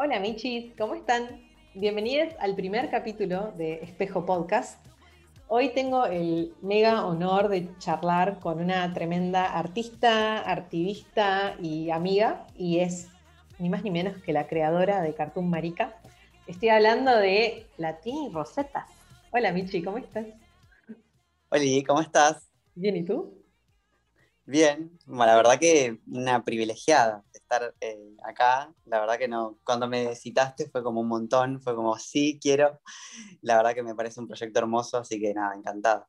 Hola Michis, ¿cómo están? Bienvenidos al primer capítulo de Espejo Podcast. Hoy tengo el mega honor de charlar con una tremenda artista, activista y amiga, y es ni más ni menos que la creadora de Cartoon Marica. Estoy hablando de Latini Rosetas. Hola Michi, ¿cómo estás? Hola, ¿cómo estás? Bien, ¿y tú? Bien, la verdad que una privilegiada estar eh, acá. La verdad que no, cuando me citaste fue como un montón, fue como, sí, quiero. La verdad que me parece un proyecto hermoso, así que nada, encantada.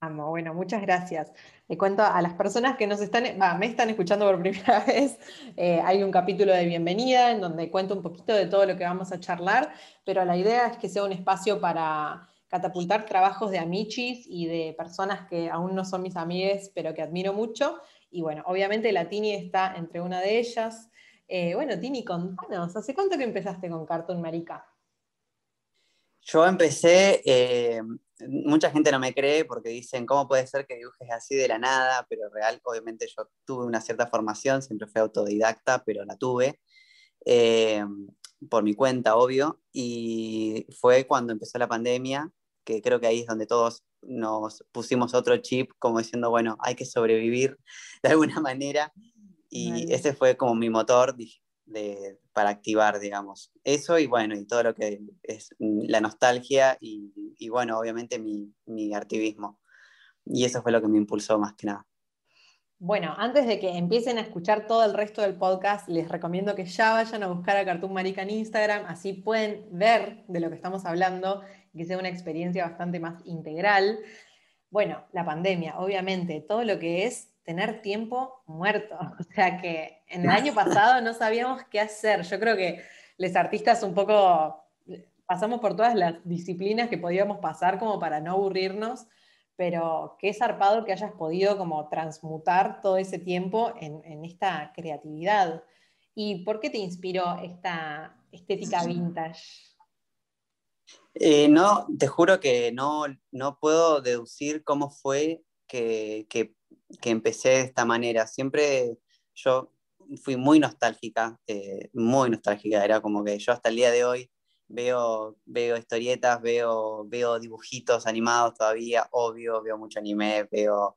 Amo, bueno, muchas gracias. Le cuento a las personas que nos están, me están escuchando por primera vez, eh, hay un capítulo de bienvenida en donde cuento un poquito de todo lo que vamos a charlar, pero la idea es que sea un espacio para catapultar trabajos de amichis y de personas que aún no son mis amigues, pero que admiro mucho, y bueno, obviamente la Tini está entre una de ellas. Eh, bueno, Tini, contanos, ¿hace cuánto que empezaste con Cartoon Marica? Yo empecé, eh, mucha gente no me cree porque dicen, ¿cómo puede ser que dibujes así de la nada? Pero real, obviamente yo tuve una cierta formación, siempre fui autodidacta, pero la tuve. Eh, por mi cuenta, obvio, y fue cuando empezó la pandemia, que creo que ahí es donde todos nos pusimos otro chip, como diciendo, bueno, hay que sobrevivir de alguna manera. Y ese fue como mi motor de, para activar, digamos. Eso y bueno, y todo lo que es la nostalgia y, y bueno, obviamente mi, mi activismo. Y eso fue lo que me impulsó más que nada. Bueno, antes de que empiecen a escuchar todo el resto del podcast, les recomiendo que ya vayan a buscar a Cartoon Marica en Instagram, así pueden ver de lo que estamos hablando que sea una experiencia bastante más integral. Bueno, la pandemia, obviamente, todo lo que es tener tiempo muerto. O sea que en el año pasado no sabíamos qué hacer. Yo creo que los artistas un poco pasamos por todas las disciplinas que podíamos pasar como para no aburrirnos, pero qué zarpado que hayas podido como transmutar todo ese tiempo en, esta creatividad. ¿Y por qué te inspiró esta estética vintage? Eh, no, te juro que no, no puedo deducir cómo fue que, que, empecé de esta manera. Siempre yo fui muy nostálgica, eh, muy nostálgica. Era como que yo hasta el día de hoy veo, veo historietas, veo, veo dibujitos animados todavía, obvio, veo mucho anime, veo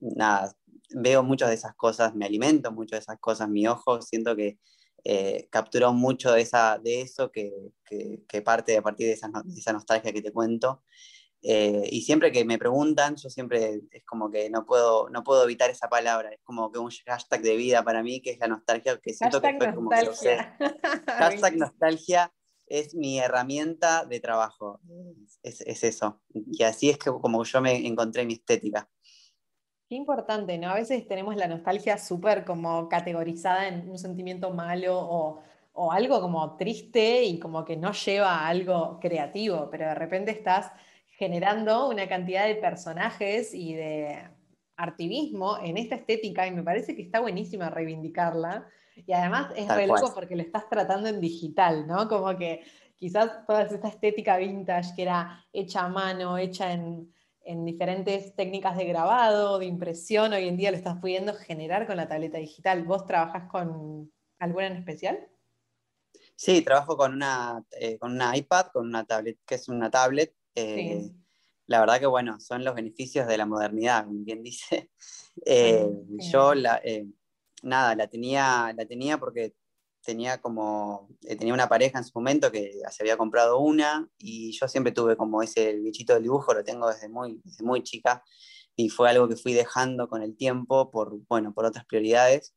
nada, veo muchas de esas cosas, me alimento mucho de esas cosas, mi ojo siento que eh, capturó mucho de, esa, de eso que, que, parte a partir de esa, esa, nostalgia que te cuento. Eh, y siempre que me preguntan, yo siempre es como que no puedo, no puedo evitar esa palabra, es como que un hashtag de vida para mí, que es la nostalgia, que siento que fue como que lo sé. hashtag nostalgia es mi herramienta de trabajo, es, es, eso. Y así es que como yo me encontré mi estética. Qué importante, ¿no? A veces tenemos la nostalgia súper como categorizada en un sentimiento malo o, algo como triste y como que no lleva a algo creativo, pero de repente estás generando una cantidad de personajes y de artivismo en esta estética y me parece que está buenísima reivindicarla. Y además es re loco porque lo estás tratando en digital, ¿no? Como que quizás toda esta estética vintage que era hecha a mano, hecha en, en diferentes técnicas de grabado, de impresión, hoy en día lo estás pudiendo generar con la tableta digital. ¿Vos trabajas con alguna en especial? Sí, trabajo con una, eh, con una iPad, con una tablet, que es una tablet. Eh, la verdad que, bueno, son los beneficios de la modernidad, como bien dice. Eh, yo, la, nada, la tenía, la tenía porque tenía como, eh, tenía una pareja en su momento que se había comprado una y yo siempre tuve como ese bichito del dibujo, lo tengo desde muy, desde muy chica y fue algo que fui dejando con el tiempo por, bueno, por otras prioridades,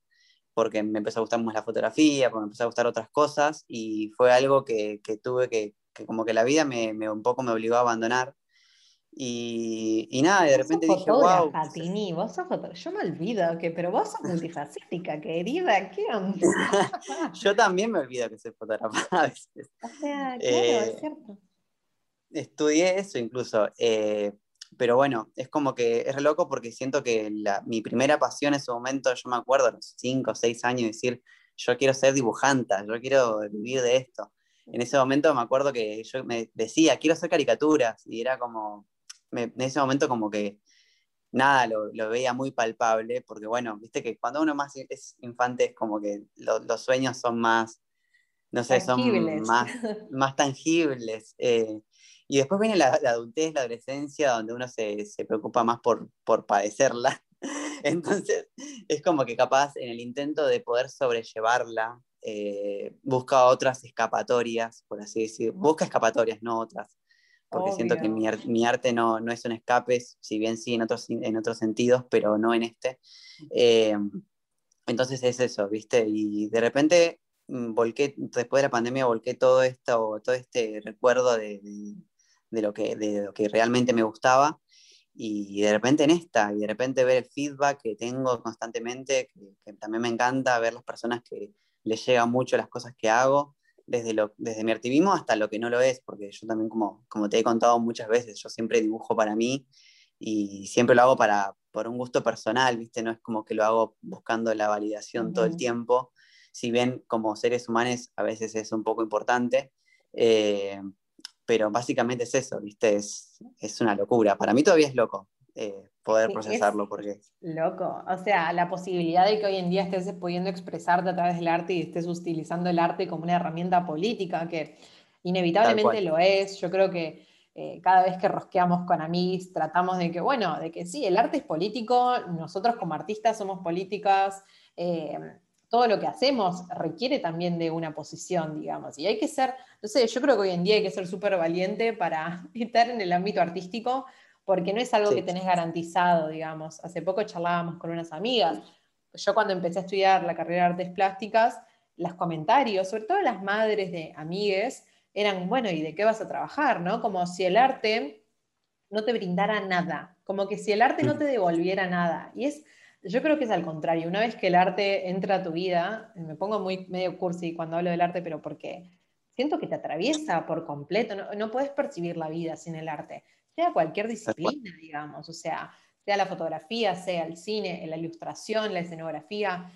porque me empezó a gustar más la fotografía, porque me empezó a gustar otras cosas y fue algo que, que tuve que, que, como que la vida me, me, un poco me obligó a abandonar y, y, nada, de repente dije, wow. Tini, vos sos Yo me olvido que, pero vos sos multifacética, querida, ¿qué onda? Yo también me olvido que soy fotógrafa a veces. O sea, claro, es eh, cierto. Estudié eso incluso. Eh, pero bueno, es como que es re loco porque siento que la, mi primera pasión en ese momento, yo me acuerdo a los 5 o 6 años, decir, yo quiero ser dibujanta, yo quiero vivir de esto. En ese momento me acuerdo que yo me decía, quiero hacer caricaturas, y era como, en ese momento como que nada lo, veía muy palpable, porque bueno, viste que cuando uno más es infante es como que los sueños son más, no sé, son más, más tangibles. Eh, y después viene la, adultez, la adolescencia, donde uno se, se preocupa más por, por padecerla. Entonces, es como que capaz en el intento de poder sobrellevarla, eh, busca otras escapatorias, por así decir. Busca escapatorias, no otras. Porque siento que mi, mi, arte no, no, es un escape, si bien sí en otros, en otros sentidos, pero no en este. Eh, entonces es eso, ¿viste? Y de repente mm, volqué, después de la pandemia, volqué todo esto, todo este recuerdo de, de, lo que, de lo que realmente me gustaba. Y de repente en esta, y de repente ver el feedback que tengo constantemente, que, también me encanta ver las personas que les llegan mucho las cosas que hago, desde, lo, desde mi activismo hasta lo que no lo es, porque yo también, como, como te he contado muchas veces, yo siempre dibujo para mí y siempre lo hago para, por un gusto personal, ¿viste? No es como que lo hago buscando la validación todo el tiempo, si bien como seres humanos a veces es un poco importante, eh, pero básicamente es eso, ¿viste? Es, es una locura. Para mí todavía es loco eh, poder procesarlo. porque... Loco. O sea, la posibilidad de que hoy en día estés pudiendo expresarte a través del arte y estés utilizando el arte como una herramienta política, que inevitablemente lo es. Yo creo que eh, cada vez que rosqueamos con amigos tratamos de que, bueno, de que sí, el arte es político, nosotros como artistas somos políticas. Eh, todo lo que hacemos requiere también de una posición, digamos. Y hay que ser, no sé, yo creo que hoy en día hay que ser súper valiente para estar en el ámbito artístico, porque no es algo que tenés garantizado, digamos. Hace poco charlábamos con unas amigas. Yo cuando empecé a estudiar la carrera de artes plásticas, los comentarios, sobre todo las madres de amigues, eran, bueno, ¿y de qué vas a trabajar? ¿no? Como si el arte no te brindara nada, como que si el arte no te devolviera nada. Y es yo creo que es al contrario. Una vez que el arte entra a tu vida, me pongo muy medio cursi cuando hablo del arte, pero porque siento que te atraviesa por completo. No, puedes percibir la vida sin el arte, sea cualquier disciplina, digamos. O sea, sea la fotografía, sea el cine, la ilustración, la escenografía.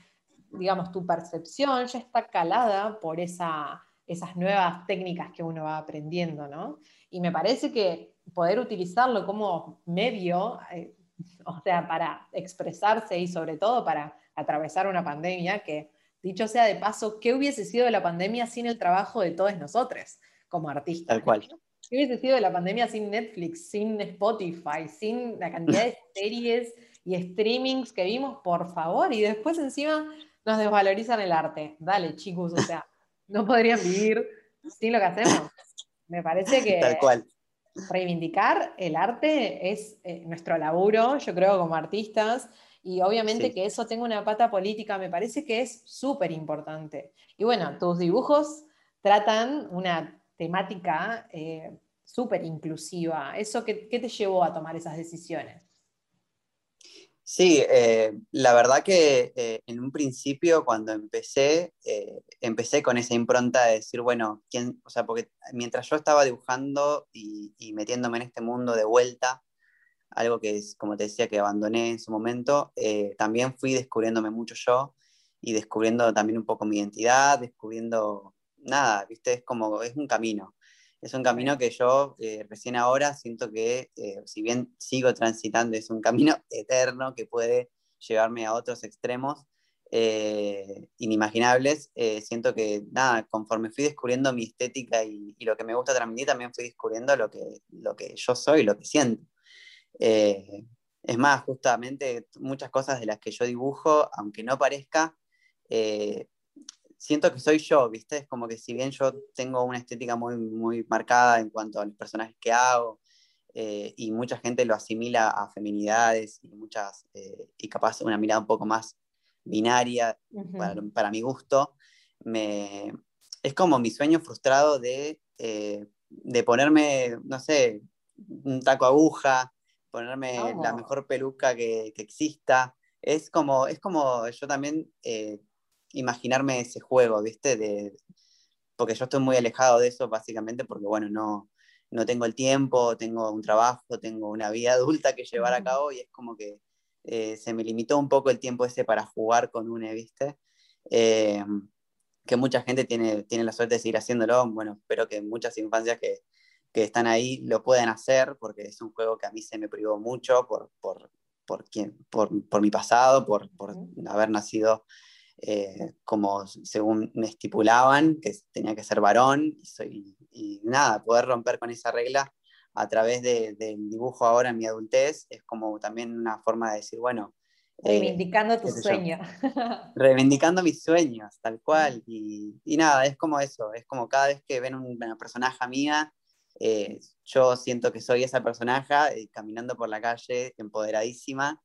Digamos, tu percepción ya está calada por esa, esas nuevas técnicas que uno va aprendiendo, ¿no? Y me parece que poder utilizarlo como medio, eh, o sea, para expresarse y sobre todo para atravesar una pandemia que, dicho sea de paso, ¿qué hubiese sido de la pandemia sin el trabajo de todos nosotros como artistas? Tal cual. ¿Qué hubiese sido de la pandemia sin Netflix, sin Spotify, sin la cantidad de series y streamings que vimos, por favor? Y después encima nos desvalorizan el arte. Dale, chicos, o sea, no podrían vivir sin lo que hacemos. Me parece que... Tal cual reivindicar el arte es eh, nuestro laburo, yo creo, como artistas, y obviamente que eso tenga una pata política me parece que es súper importante. Y bueno, tus dibujos tratan una temática eh, súper inclusiva. ¿Eso qué, qué te llevó a tomar esas decisiones? Sí, eh, la verdad que eh, en un principio cuando empecé, eh, empecé con esa impronta de decir, bueno, ¿quién? O sea, porque mientras yo estaba dibujando y, metiéndome en este mundo de vuelta, algo que es, como te decía, que abandoné en su momento, también fui descubriéndome mucho yo y descubriendo también un poco mi identidad, descubriendo nada, viste, es como, es un camino es un camino que yo eh, recién ahora siento que, eh, si bien sigo transitando, es un camino eterno que puede llevarme a otros extremos eh, inimaginables. siento que, nada, conforme fui descubriendo mi estética y, lo que me gusta transmitir, también fui descubriendo lo que, lo que yo soy, lo que siento. Es más, justamente muchas cosas de las que yo dibujo, aunque no parezca, siento que soy yo, ¿viste? Es como que si bien yo tengo una estética muy, muy marcada en cuanto a los personajes que hago, eh, y mucha gente lo asimila a feminidades y muchas, eh, y capaz una mirada un poco más binaria para, mi gusto, me, es como mi sueño frustrado de, eh, de ponerme, no sé, un taco aguja, ponerme la oh. mejor peluca que, que, exista. Es como, es como yo también imaginarme ese juego, ¿viste? De, porque yo estoy muy alejado de eso, básicamente, porque, bueno, no, no tengo el tiempo, tengo un trabajo, tengo una vida adulta que llevar a cabo y es como que eh, se me limitó un poco el tiempo ese para jugar con UNE, ¿viste? Eh, que mucha gente tiene, tiene la suerte de seguir haciéndolo, bueno, espero que muchas infancias que, que están ahí lo puedan hacer, porque es un juego que a mí se me privó mucho por, por, por, por, por mi pasado, por, por haber nacido eh, como según me estipulaban, que tenía que ser varón, y, soy, y nada, poder romper con esa regla a través del dibujo ahora en mi adultez es como también una forma de decir, bueno, Reivindicando tu sueño. Reivindicando mis sueños, tal cual. Y, y, nada, es como eso, es como cada vez que ven una personaje mía, eh, yo siento que soy esa personaje eh, caminando por la calle, empoderadísima.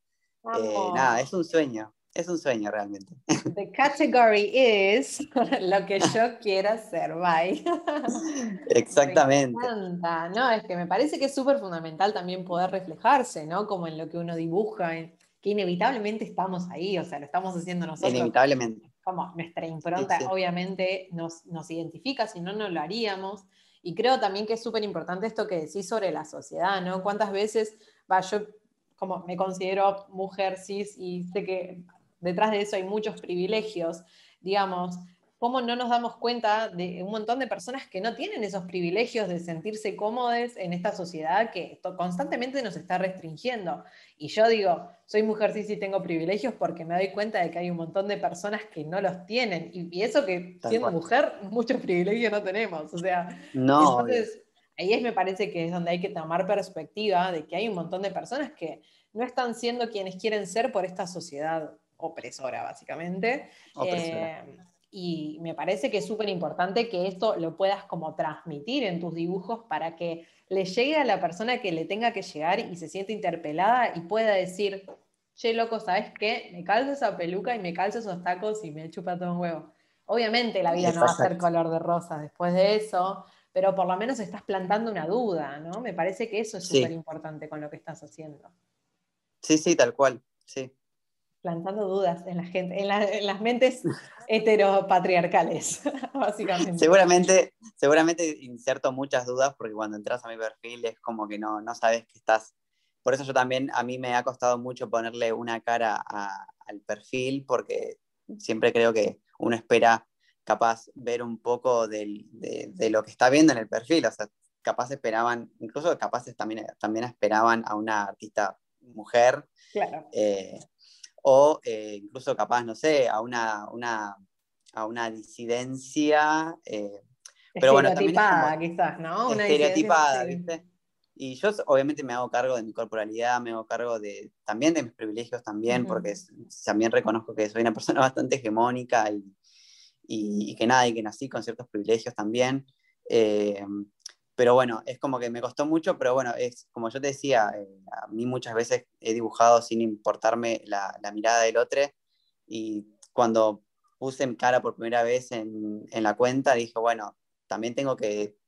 Eh, nada, es un sueño, es un sueño realmente. The category is lo que yo quiera ser, bye. Exactamente. No, es que me parece que es súper fundamental también poder reflejarse, ¿no? Como en lo que uno dibuja, que inevitablemente estamos ahí, o sea, lo estamos haciendo nosotros. Inevitablemente. Como nuestra impronta, obviamente, nos, nos identifica, si no, no lo haríamos. Y creo también que es súper importante esto que decís sobre la sociedad, ¿no? ¿Cuántas veces, va, yo como me considero mujer cis y sé que detrás de eso hay muchos privilegios, digamos, cómo no nos damos cuenta de un montón de personas que no tienen esos privilegios de sentirse cómodas en esta sociedad que constantemente nos está restringiendo. Y yo digo, soy mujer cis y tengo privilegios porque me doy cuenta de que hay un montón de personas que no los tienen. Y, eso que siendo mujer, muchos privilegios no tenemos. O sea, no, entonces ahí es, me parece que es donde hay que tomar perspectiva de que hay un montón de personas que no están siendo quienes quieren ser por esta sociedad opresora, básicamente. Opresora. Eh, y me parece que es súper importante que esto lo puedas como transmitir en tus dibujos para que le llegue a la persona que le tenga que llegar y se siente interpelada y pueda decir, che, loco, ¿sabes qué? Me calzo esa peluca y me calzo esos tacos y me chupa todo un huevo. Obviamente la vida no va a ser color de rosa después de eso, pero por lo menos estás plantando una duda, ¿no? Me parece que eso es súper importante con lo que estás haciendo. Sí, sí, tal cual, sí plantando dudas en la gente, en, las mentes heteropatriarcales, básicamente. Seguramente, seguramente inserto muchas dudas porque cuando entras a mi perfil es como que no, no sabes que estás. Por eso yo también, a mí me ha costado mucho ponerle una cara al perfil porque siempre creo que uno espera capaz ver un poco de, lo que está viendo en el perfil. O sea, capaz esperaban, incluso capaces también, también esperaban a una artista mujer. Claro. Eh, o eh, incluso capaz, no sé, a una, una, a una disidencia. Eh, pero bueno, estereotipada, quizás, ¿no? Una estereotipada, ¿viste? Y yo obviamente me hago cargo de mi corporalidad, me hago cargo de, también de mis privilegios también, porque también reconozco que soy una persona bastante hegemónica y, y, que nada, y que nací con ciertos privilegios también. Eh, pero bueno, es como que me costó mucho, pero bueno, es como yo te decía, eh, a mí muchas veces he dibujado sin importarme la, mirada del otro y cuando puse en cara por primera vez en, la cuenta, dije, bueno, también tengo que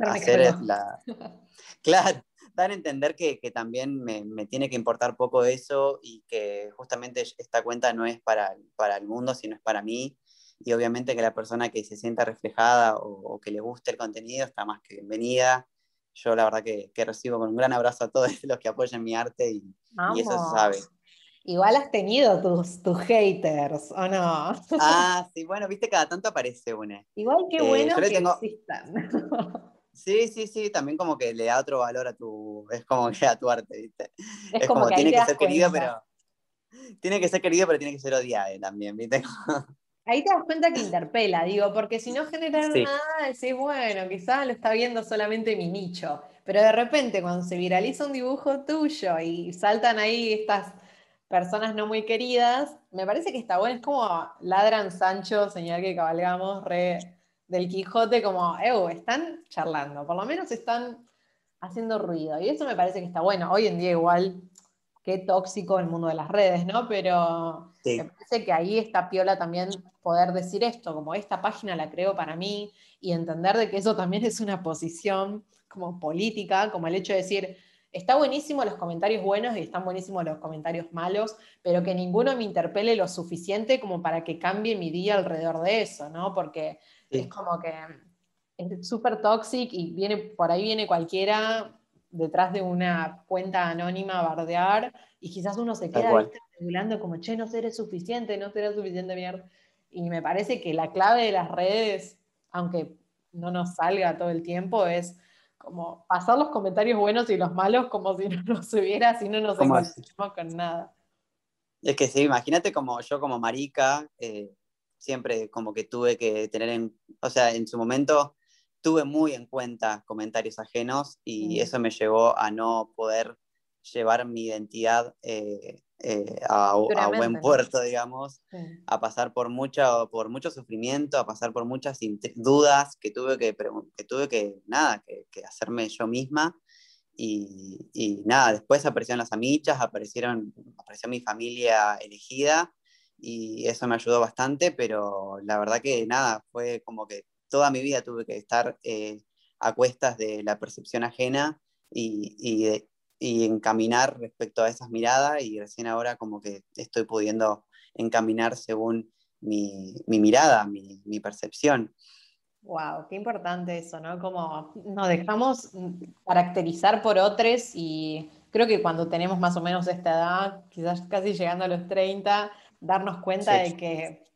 hacer la... claro, dar a entender que, también me, tiene que importar poco eso y que justamente esta cuenta no es para, para el mundo, sino es para mí y obviamente que la persona que se sienta reflejada o, que le guste el contenido está más que bienvenida. Yo la verdad que, recibo con un gran abrazo a todos los que apoyan mi arte y, eso se sabe. Igual has tenido tus, tus haters, ¿o no? Ah, sí, bueno, viste, cada tanto aparece una. Igual que eh, bueno que existan. Sí, sí, sí, también como que le da otro valor a tu, es como que a tu arte, ¿viste? Es, como, que tiene que ser querido, pero tiene que ser querido, pero tiene que ser odiado también, ¿viste? Ahí te das cuenta que interpela, digo, porque si no genera nada, decís, bueno, quizás lo está viendo solamente mi nicho. Pero de repente, cuando se viraliza un dibujo tuyo y saltan ahí estas personas no muy queridas, me parece que está bueno. Es como ladran Sancho, señal que cabalgamos, re del Quijote, como, eh, están charlando, por lo menos están haciendo ruido. Y eso me parece que está bueno. Hoy en día igual qué tóxico el mundo de las redes, ¿no? Pero me parece que ahí está piola también poder decir esto, como esta página la creo para mí, y entender de que eso también es una posición como política, como el hecho de decir, está buenísimo los comentarios buenos y están buenísimos los comentarios malos, pero que ninguno me interpele lo suficiente como para que cambie mi día alrededor de eso, ¿no? Porque es como que es súper tóxico y viene, por ahí viene cualquiera detrás de una cuenta anónima a bardear y quizás uno se queda regulando como, che, no seré suficiente, no seré suficiente mierda. Y me parece que la clave de las redes, aunque no nos salga todo el tiempo, es como pasar los comentarios buenos y los malos como si no nos hubiera, si no nos encontramos con nada. Es que sí, imagínate como yo como marica, eh, siempre como que tuve que tener en, o sea, en su momento tuve muy en cuenta comentarios ajenos y mm. eso me llevó a no poder llevar mi identidad eh, eh, a, buen puerto, digamos, a pasar por, mucho, por mucho sufrimiento, a pasar por muchas dudas que tuve que, que, tuve que nada, que, que hacerme yo misma. Y, y, nada, después aparecieron las amichas, aparecieron, apareció mi familia elegida y eso me ayudó bastante, pero la verdad que nada, fue como que toda mi vida tuve que estar eh, a cuestas de la percepción ajena y, y, y, encaminar respecto a esas miradas y recién ahora como que estoy pudiendo encaminar según mi, mi mirada, mi, mi, percepción. Wow, qué importante eso, ¿no? Como nos dejamos caracterizar por otros y creo que cuando tenemos más o menos esta edad, quizás casi llegando a los 30, darnos cuenta de que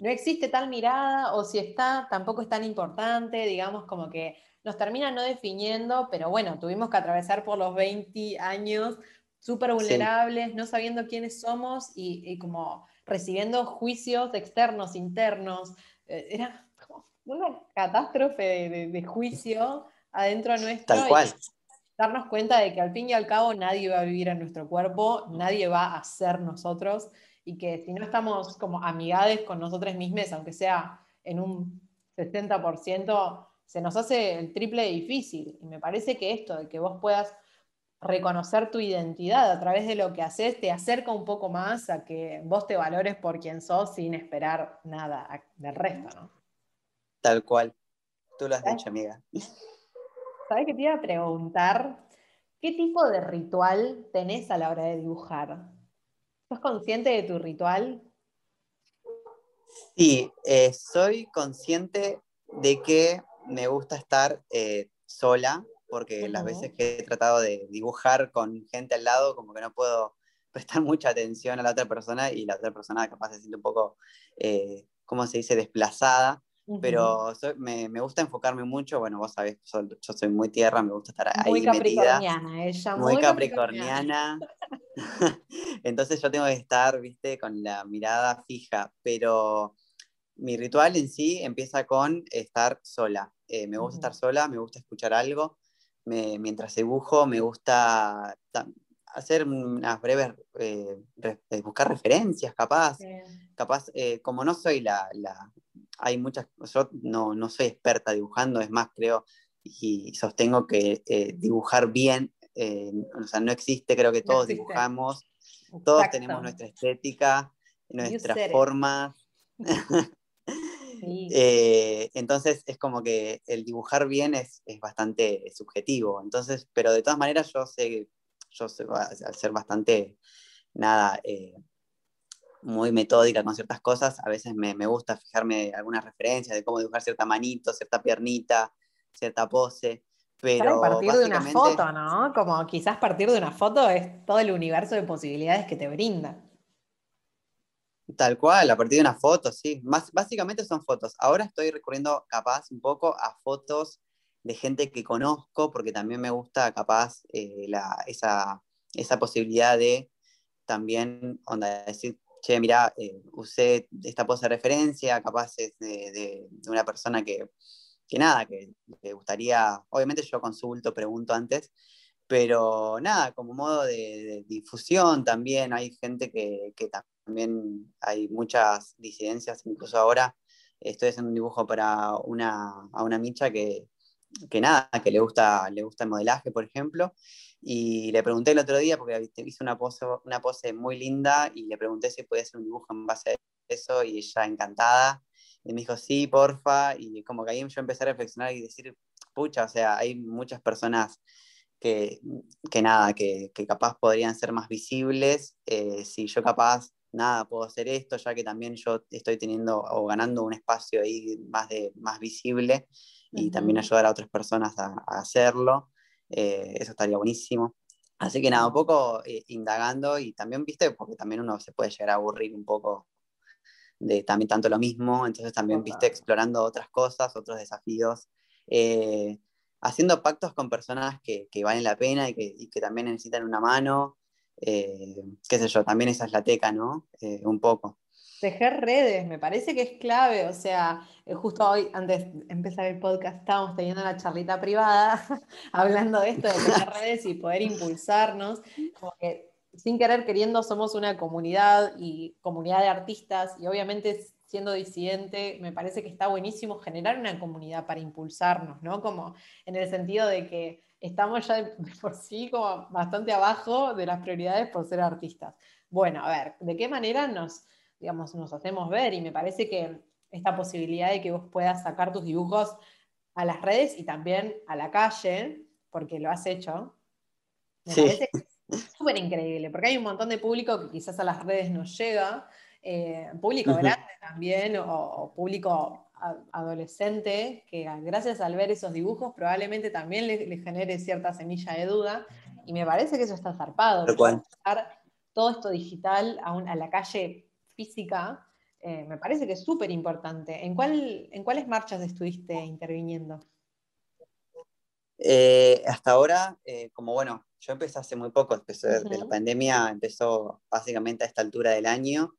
no existe tal mirada o si está, tampoco es tan importante, digamos, como que nos termina no definiendo, pero bueno, tuvimos que atravesar por los 20 años súper vulnerables, no sabiendo quiénes somos y, como recibiendo juicios externos, internos. Eh, era como una catástrofe de, juicio adentro nuestro. Tal cual. darnos cuenta de que al fin y al cabo nadie va a vivir en nuestro cuerpo, nadie va a ser nosotros y que si no estamos como amigades con nosotros mismos, aunque sea en un 60%, se nos hace el triple difícil. Y me parece que esto, de que vos puedas reconocer tu identidad a través de lo que haces, te acerca un poco más a que vos te valores por quien sos sin esperar nada del resto, ¿no? Tal cual. Tú lo has dicho, amiga. ¿Sabes qué te iba a preguntar? ¿Qué tipo de ritual tenés a la hora de dibujar? ¿Sos consciente de tu ritual? Sí, eh, soy consciente de que me gusta estar eh, sola, porque las veces que he tratado de dibujar con gente al lado, como que no puedo prestar mucha atención a la otra persona y la otra persona capaz se siente un poco, eh, ¿cómo se dice?, desplazada. Pero me, me, gusta enfocarme mucho, bueno, vos sabés, yo, soy muy tierra, me gusta estar ahí muy capricorniana, Ella, muy, capricorniana. Entonces yo tengo que estar, viste, con la mirada fija, pero mi ritual en sí empieza con estar sola. Eh, me gusta estar sola, me gusta escuchar algo, me, mientras dibujo me gusta hacer unas breves, eh, eh, buscar referencias, capaz, capaz, como no soy la, la, hay muchas, yo no, no soy experta dibujando, es más, creo y sostengo que dibujar bien, o sea, no existe, creo que todos dibujamos, todos tenemos nuestra estética, nuestras formas. Eh, entonces es como que el dibujar bien es, es, bastante subjetivo, entonces, pero de todas maneras yo sé, yo sé, al ser bastante, nada, muy metódica con ciertas cosas, a veces me, me gusta fijarme algunas referencias de cómo dibujar cierta manito, cierta piernita, cierta pose. Pero a partir de una foto, ¿no? Como quizás partir de una foto es todo el universo de posibilidades que te brinda. Tal cual, a partir de una foto, sí. Más, básicamente son fotos. Ahora estoy recurriendo capaz un poco a fotos de gente que conozco, porque también me gusta capaz eh, la, esa, esa posibilidad de también, onda, decir, che, mira, eh, usé esta pose de referencia, capaz es de, una persona que, que nada, que le gustaría, obviamente yo consulto, pregunto antes, pero nada, como modo de, difusión también, hay gente que, que, también, hay muchas disidencias, incluso ahora estoy haciendo un dibujo para una, a una micha que, que nada, que le gusta, le gusta el modelaje, por ejemplo, y le pregunté el otro día, porque hice una pose, una pose muy linda, y le pregunté si podía hacer un dibujo en base a eso, y ella encantada. Y me dijo, sí, porfa. Y como que ahí yo empecé a reflexionar y decir, pucha, o sea, hay muchas personas que, que nada, que, que, capaz podrían ser más visibles. Eh, si yo capaz, nada, puedo hacer esto, ya que también yo estoy teniendo o ganando un espacio ahí más, de, más visible y también ayudar a otras personas a, a hacerlo. Eh, eso estaría buenísimo. Así que nada, un poco eh, indagando y también, viste, porque también uno se puede llegar a aburrir un poco de también tanto lo mismo, entonces también, viste, explorando otras cosas, otros desafíos, eh, haciendo pactos con personas que, que, valen la pena y que, y que, también necesitan una mano, qué sé yo, también esa es la teca, ¿no? un poco. Tejer redes, me parece que es clave, o sea, justo hoy, antes de empezar el podcast, estábamos teniendo una charlita privada hablando de esto, de tejer redes y poder impulsarnos, como que sin querer queriendo somos una comunidad y comunidad de artistas y obviamente siendo disidente, me parece que está buenísimo generar una comunidad para impulsarnos, ¿no? Como en el sentido de que estamos ya de por sí como bastante abajo de las prioridades por ser artistas. Bueno, a ver, ¿de qué manera nos digamos, nos hacemos ver y me parece que esta posibilidad de que vos puedas sacar tus dibujos a las redes y también a la calle, porque lo has hecho, me parece súper increíble, porque hay un montón de público que quizás a las redes no llega, eh, público grande también, o, público adolescente, que gracias al ver esos dibujos probablemente también le, genere cierta semilla de duda, y me parece que eso está zarpado. Todo esto digital a, a la calle física, eh, me parece que es súper importante. ¿En, cuál, ¿En cuáles marchas estuviste interviniendo? Eh, hasta ahora, eh, como bueno, yo empecé hace muy poco, empecé de la pandemia, empezó básicamente a esta altura del año,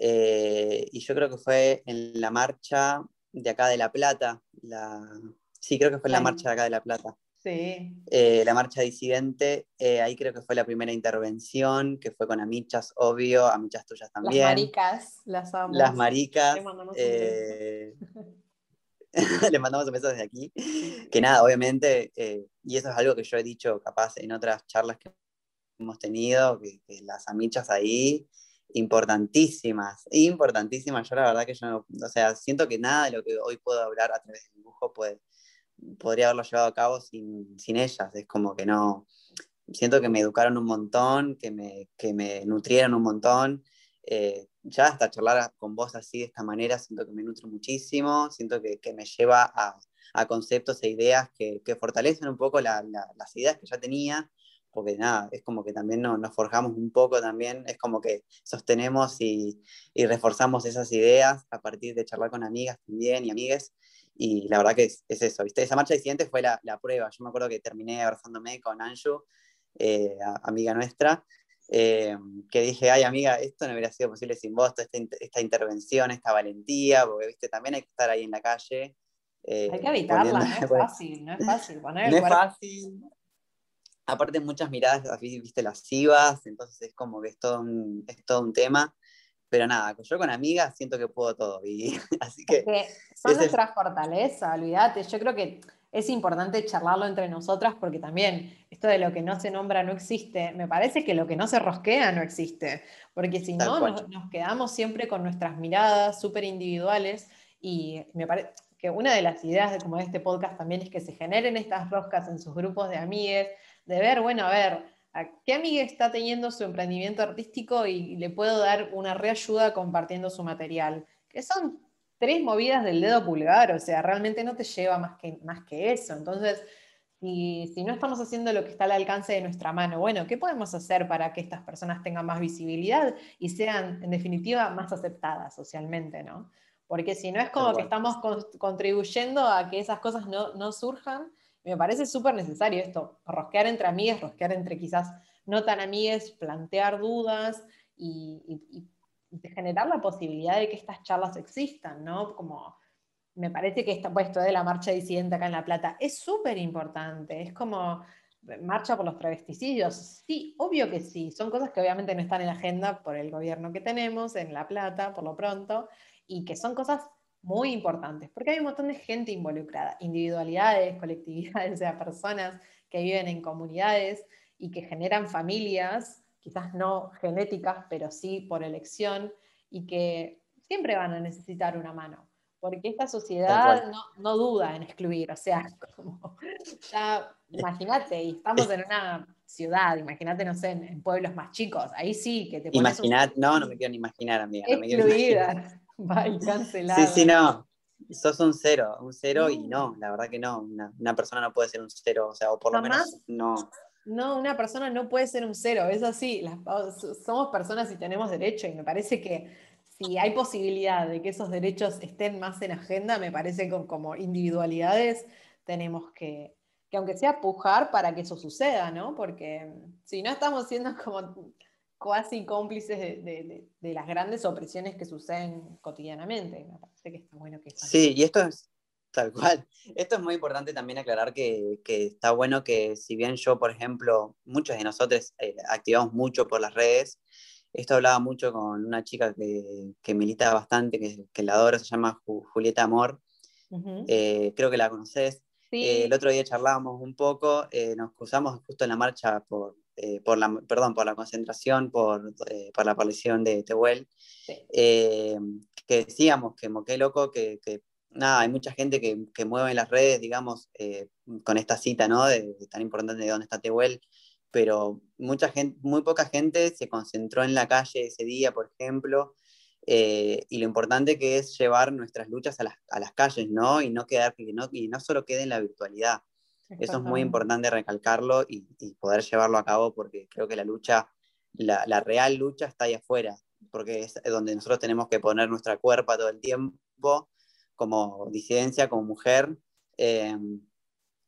y yo creo que fue en la marcha de acá de La Plata, la... sí, creo que fue en la marcha de acá de La Plata. Eh, la marcha disidente, eh, ahí creo que fue la primera intervención, que fue con amichas, obvio, amichas tuyas también. Las maricas, las amo. Las maricas. Le mandamos, eh, le mandamos un beso desde aquí. Que nada, obviamente, y eso es algo que yo he dicho capaz en otras charlas que hemos tenido, que, las amichas ahí, importantísimas, importantísimas. Yo la verdad que yo, o sea, siento que nada de lo que hoy puedo hablar a través del dibujo puede podría haberlo llevado a cabo sin, sin ellas. Es como que no, siento que me educaron un montón, que me, que me nutrieron un montón. Eh, ya hasta charlar con vos así de esta manera, siento que me nutre muchísimo, siento que, que me lleva a, a, conceptos e ideas que, que fortalecen un poco la, las ideas que ya tenía, porque nada, es como que también no, nos forjamos un poco también, es como que sostenemos y, y, reforzamos esas ideas a partir de charlar con amigas también y amigues, y la verdad que es, es eso, ¿viste? Esa marcha disidente fue la, la, prueba. Yo me acuerdo que terminé abrazándome con Anju, eh, amiga nuestra, eh, que dije, ay amiga, esto no hubiera sido posible sin vos, esta, esta intervención, esta valentía, porque ¿viste? también hay que estar ahí en la calle. Eh, hay que evitarla, no es fácil, no es fácil. Poner no es fácil. Aparte muchas miradas, viste, lascivas, entonces es como que es todo un, es todo un tema. Pero nada, yo con amigas siento que puedo todo. Y, así que, son nuestra fortaleza, olvídate. Yo creo que es importante charlarlo entre nosotras porque también esto de lo que no se nombra no existe. Me parece que lo que no se rosquea no existe. Porque si no, nos, quedamos siempre con nuestras miradas súper individuales. Y me parece que una de las ideas de, como de este podcast también es que se generen estas roscas en sus grupos de amigues, de ver, bueno, a ver qué amiga está teniendo su emprendimiento artístico y le puedo dar una reayuda compartiendo su material. Que son tres movidas del dedo pulgar, o sea, realmente no te lleva más que, más que eso. Entonces, si, si no estamos haciendo lo que está al alcance de nuestra mano, bueno, ¿qué podemos hacer para que estas personas tengan más visibilidad y sean, en definitiva, más aceptadas socialmente, ¿no? Porque si no es como que estamos contribuyendo a que esas cosas no, no surjan me parece súper necesario esto, rosquear entre amigas, rosquear entre quizás no tan amigas, plantear dudas y, generar la posibilidad de que estas charlas existan, ¿no? Como me parece que esta, pues, de la marcha disidente acá en La Plata es súper importante, es como marcha por los travesticidios, sí, obvio que sí, son cosas que obviamente no están en la agenda por el gobierno que tenemos en La Plata, por lo pronto, y que son cosas muy importantes, porque hay un montón de gente involucrada, individualidades, colectividades, o sea, personas que viven en comunidades y que generan familias, quizás no genéticas, pero sí por elección, y que siempre van a necesitar una mano, porque esta sociedad no, duda en excluir, o sea, como ya, imagínate, y estamos en una ciudad, imagínate, no sé, en, pueblos más chicos, ahí sí que te pones no, no me quiero ni imaginar, amiga. Excluida. Bye, cancelado. Sí, sí, no. Sos un cero, un cero y no, la verdad que no. Una, persona no puede ser un cero, o sea, o por lo menos no. No, una persona no puede ser un cero, es así. somos personas y tenemos derecho y me parece que si hay posibilidad de que esos derechos estén más en agenda, me parece que como individualidades tenemos que, que aunque sea pujar para que eso suceda, ¿no? Porque si no estamos siendo como casi cómplices de, las grandes opresiones que suceden cotidianamente. Me parece que está bueno que... Sí, y esto es tal cual. Esto es muy importante también aclarar que, está bueno que si bien yo, por ejemplo, muchos de nosotros eh, activamos mucho por las redes, esto hablaba mucho con una chica que, milita bastante, que, la adoro, se llama Julieta Amor. Eh, creo que la conoces. Eh, el otro día charlábamos un poco, nos cruzamos justo en la marcha por, eh, por, la, perdón, por la concentración, por, eh, por la aparición de Tehuel, eh, que decíamos que qué loco que, que, nada, hay mucha gente que, que mueve en las redes, digamos, con esta cita, ¿no? De, tan importante de dónde está Tehuel, pero mucha gente, muy poca gente se concentró en la calle ese día, por ejemplo, y lo importante que es llevar nuestras luchas a las, a las calles, ¿no? Y no quedar, y no, y no solo quede en la virtualidad. Eso es muy importante recalcarlo y, poder llevarlo a cabo porque creo que la lucha, la, real lucha está ahí afuera, porque es donde nosotros tenemos que poner nuestra cuerpa todo el tiempo, como disidencia, como mujer, em,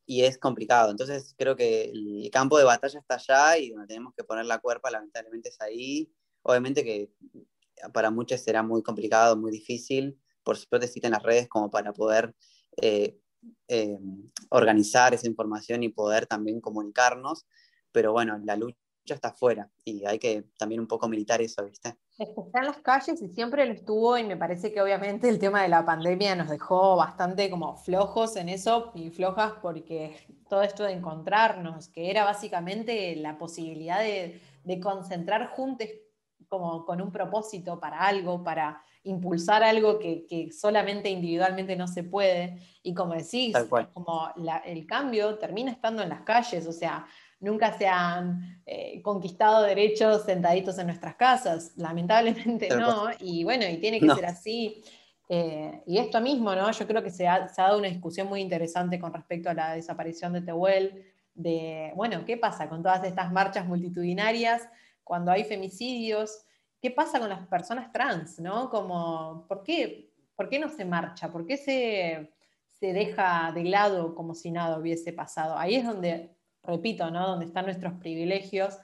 y es complicado. Entonces creo que el campo de batalla está allá y donde tenemos que poner la cuerpa, lamentablemente es ahí. Obviamente que para muchos será muy complicado, muy difícil, por supuesto necesitan las redes como para poder eh, eh, organizar esa información y poder también comunicarnos, pero bueno, la lucha está afuera y hay que también un poco militar eso, ¿viste? Está en las calles y siempre lo estuvo y me parece que obviamente el tema de la pandemia nos dejó bastante como flojos en eso y flojas porque todo esto de encontrarnos, que era básicamente la posibilidad de, de concentrar juntos como con un propósito para algo, para impulsar algo que, solamente individualmente no se puede. Y como decís, como el cambio termina estando en las calles, o sea, nunca se han eh, conquistado derechos sentaditos en nuestras casas, lamentablemente no, y bueno, y tiene que ser así. Eh, y esto mismo, ¿no? Yo creo que se ha, se ha, dado una discusión muy interesante con respecto a la desaparición de Tehuel, de, bueno, ¿qué pasa con todas estas marchas multitudinarias cuando hay femicidios? ¿Qué pasa con las personas trans? ¿no? Como, ¿por qué, ¿por qué no se marcha? ¿Por qué se, se deja de lado como si nada hubiese pasado? Ahí es donde, repito, ¿no? Donde están nuestros privilegios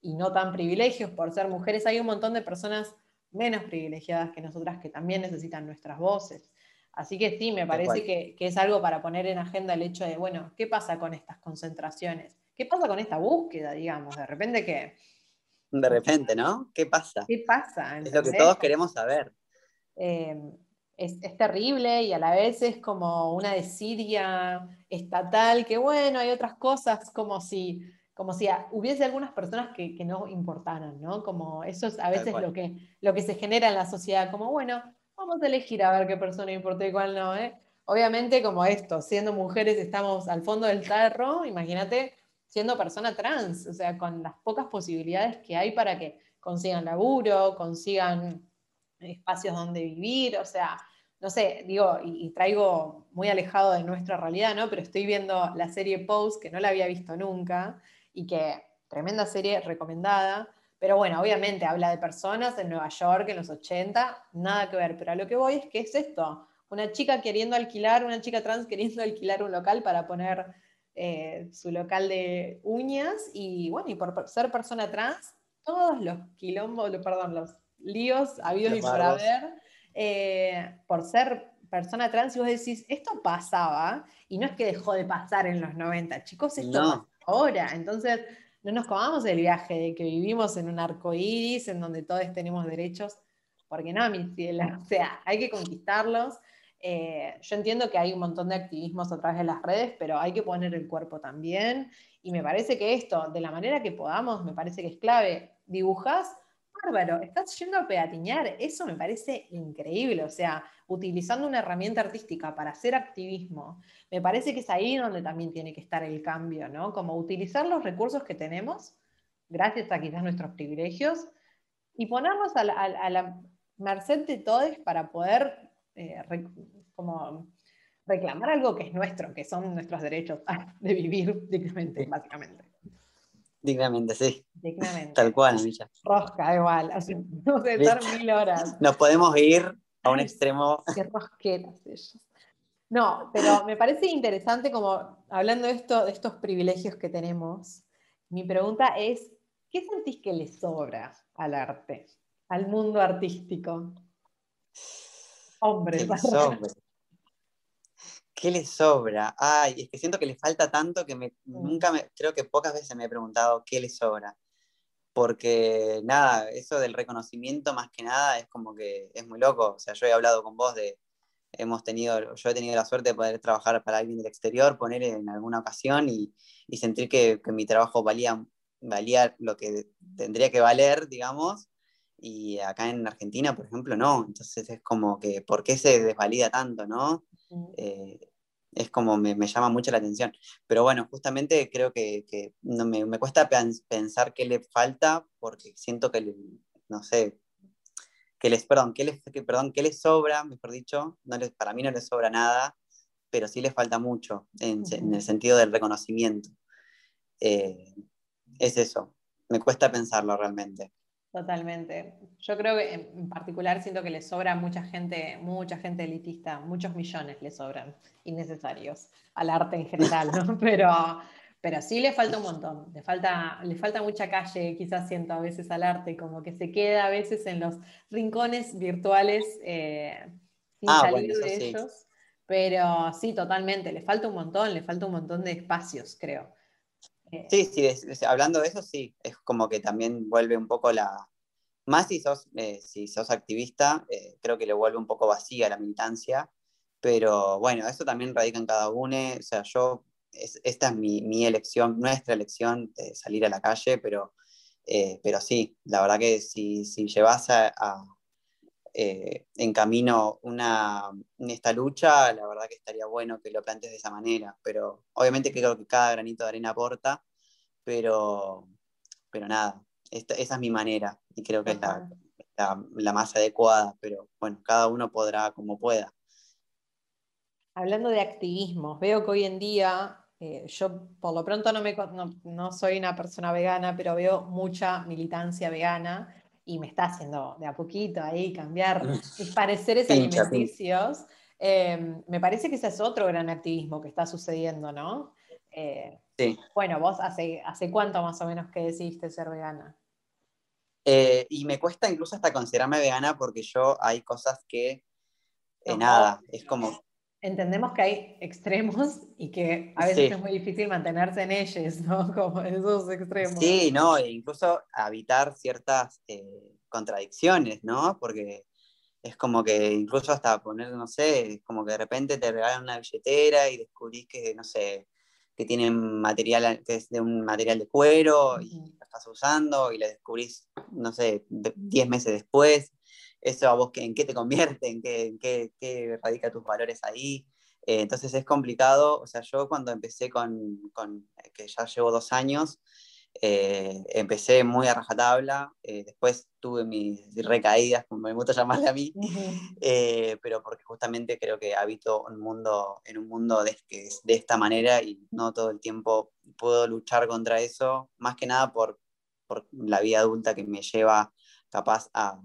y no tan privilegios por ser mujeres. Hay un montón de personas menos privilegiadas que nosotras que también necesitan nuestras voces. Así que sí, me parece que, que, es algo para poner en agenda el hecho de, bueno, ¿qué pasa con estas concentraciones? ¿Qué pasa con esta búsqueda, digamos? De repente que de repente, ¿no? ¿Qué pasa? ¿Qué pasa? Es lo que todos queremos saber. Eh, es, terrible y a la vez es como una desidia estatal que, bueno, hay otras cosas como si, como si hubiese algunas personas que, no importaran, ¿no? Como eso es a veces lo que, lo que se genera en la sociedad, como, bueno, vamos a elegir a ver qué persona importa y cuál no, ¿eh? Obviamente como esto, siendo mujeres estamos al fondo del tarro, imagínate siendo persona trans, o sea, con las pocas posibilidades que hay para que consigan laburo, consigan espacios donde vivir, o sea, no sé, digo, y, traigo muy alejado de nuestra realidad, ¿no? Pero estoy viendo la serie Pose, que no la había visto nunca, y que tremenda serie recomendada, pero bueno, obviamente habla de personas en Nueva York en los 80, nada que ver, pero a lo que voy es que es esto, una chica queriendo alquilar, una chica trans queriendo alquilar un local para poner eh, su local de uñas y bueno, y por ser persona trans, todos los quilombos, perdón, los líos habidos y por haber, eh, por ser persona trans, y vos decís, esto pasaba, y no es que dejó de pasar en los 90, chicos, esto pasa ahora. Entonces, no nos comamos el viaje de que vivimos en un arco iris, en donde todos tenemos derechos, porque no, mi cielo, o sea, hay que conquistarlos. Eh, yo entiendo que hay un montón de activismos a través de las redes, pero hay que poner el cuerpo también. Y me parece que esto, de la manera que podamos, me parece que es clave. Dibujás, bárbaro, estás yendo a peatiñar, eso me parece increíble. O sea, utilizando una herramienta artística para hacer activismo, me parece que es ahí donde también tiene que estar el cambio, ¿no? Como utilizar los recursos que tenemos, gracias a quizás nuestros privilegios, y ponernos a la, merced de todos para poder eh, como reclamar algo que es nuestro, que son nuestros derechos de vivir dignamente, básicamente. Dignamente, sí. Dignamente. Tal cual, Milla. Rosca, igual. Así, no sé, estar mil horas. Nos podemos ir a un extremo. Qué rosqueras ellos. No, pero me parece interesante como hablando de, esto, de estos privilegios que tenemos, mi pregunta es, ¿qué sentís que le sobra al arte, al mundo artístico? Hombre, ¿Qué le sobra? Ay, es que siento que le falta tanto que me, Mm. nunca me, creo que pocas veces me he preguntado qué le sobra. Porque nada, eso del reconocimiento más que nada es como que es muy loco. O sea, yo he hablado con vos de, hemos tenido, yo he tenido la suerte de poder trabajar para alguien del exterior, poner en alguna ocasión y, y sentir que, que mi trabajo valía, valía lo que tendría que valer, digamos. Y acá en Argentina, por ejemplo, no. Entonces es como que, ¿por qué se desvalida tanto, no? Eh, es como me, me, llama mucho la atención. Pero bueno, justamente creo que, que no me, me, cuesta pensar qué le falta porque siento que, le, no sé, que les, perdón, qué les, que, perdón, qué les sobra, mejor dicho, no les, para mí no les sobra nada, pero sí les falta mucho en, uh -huh. en el sentido del reconocimiento. Eh, es eso, me cuesta pensarlo realmente. Totalmente. Yo creo que en particular siento que le sobra mucha gente, mucha gente elitista, muchos millones le sobran, innecesarios, al arte en general, ¿no? Pero, pero sí le falta un montón, le falta, le falta mucha calle, quizás siento a veces al arte, como que se queda a veces en los rincones virtuales eh, sin ah, salir bueno, de sí. ellos. Pero sí, totalmente, le falta un montón, le falta un montón de espacios, creo. Sí, sí, es, hablando de eso, sí, es como que también vuelve un poco la... Más si sos, eh, si sos activista, eh, creo que le vuelve un poco vacía la militancia, pero bueno, eso también radica en cada uno, o sea, yo, es, esta es mi, mi, elección, nuestra elección de salir a la calle, pero, eh, pero sí, la verdad que si, si llevas a, a en camino una, esta lucha, la verdad que estaría bueno que lo plantees de esa manera, pero obviamente creo que cada granito de arena aporta, pero, pero nada, esta, esa es mi manera y creo que es la, la, la, más adecuada, pero bueno, cada uno podrá como pueda. Hablando de activismo, veo que hoy en día, eh, yo por lo pronto no, me, no, no soy una persona vegana, pero veo mucha militancia vegana y me está haciendo de a poquito ahí cambiar mis pareceres pincha, alimenticios. Eh, me parece que ese es otro gran activismo que está sucediendo, ¿no? Eh, sí. Bueno, vos hace, hace cuánto más o menos que decidiste ser vegana? Eh, y me cuesta incluso hasta considerarme vegana porque yo hay cosas que no, nada, es como... Entendemos que hay extremos y que a veces sí. es muy difícil mantenerse en ellos, ¿no? Como en esos extremos. Sí, no, e incluso evitar ciertas eh, contradicciones, ¿no? Porque es como que incluso hasta poner, no sé, como que de repente te regalan una billetera y descubrís que, no sé, que tiene material, que es de un material de cuero y uh -huh. lo estás usando y lo descubrís, no sé, 10 meses después. Eso a vos, ¿en qué te convierte? ¿En qué, en qué, qué radica tus valores ahí? Eh, entonces es complicado. O sea, yo cuando empecé con, con que ya llevo dos años, eh, empecé muy a rajatabla, eh, después tuve mis recaídas, como me gusta llamarle a mí, pero porque justamente creo que habito un mundo, en un mundo de, que es de esta manera y no todo el tiempo puedo luchar contra eso, más que nada por, por la vida adulta que me lleva capaz a,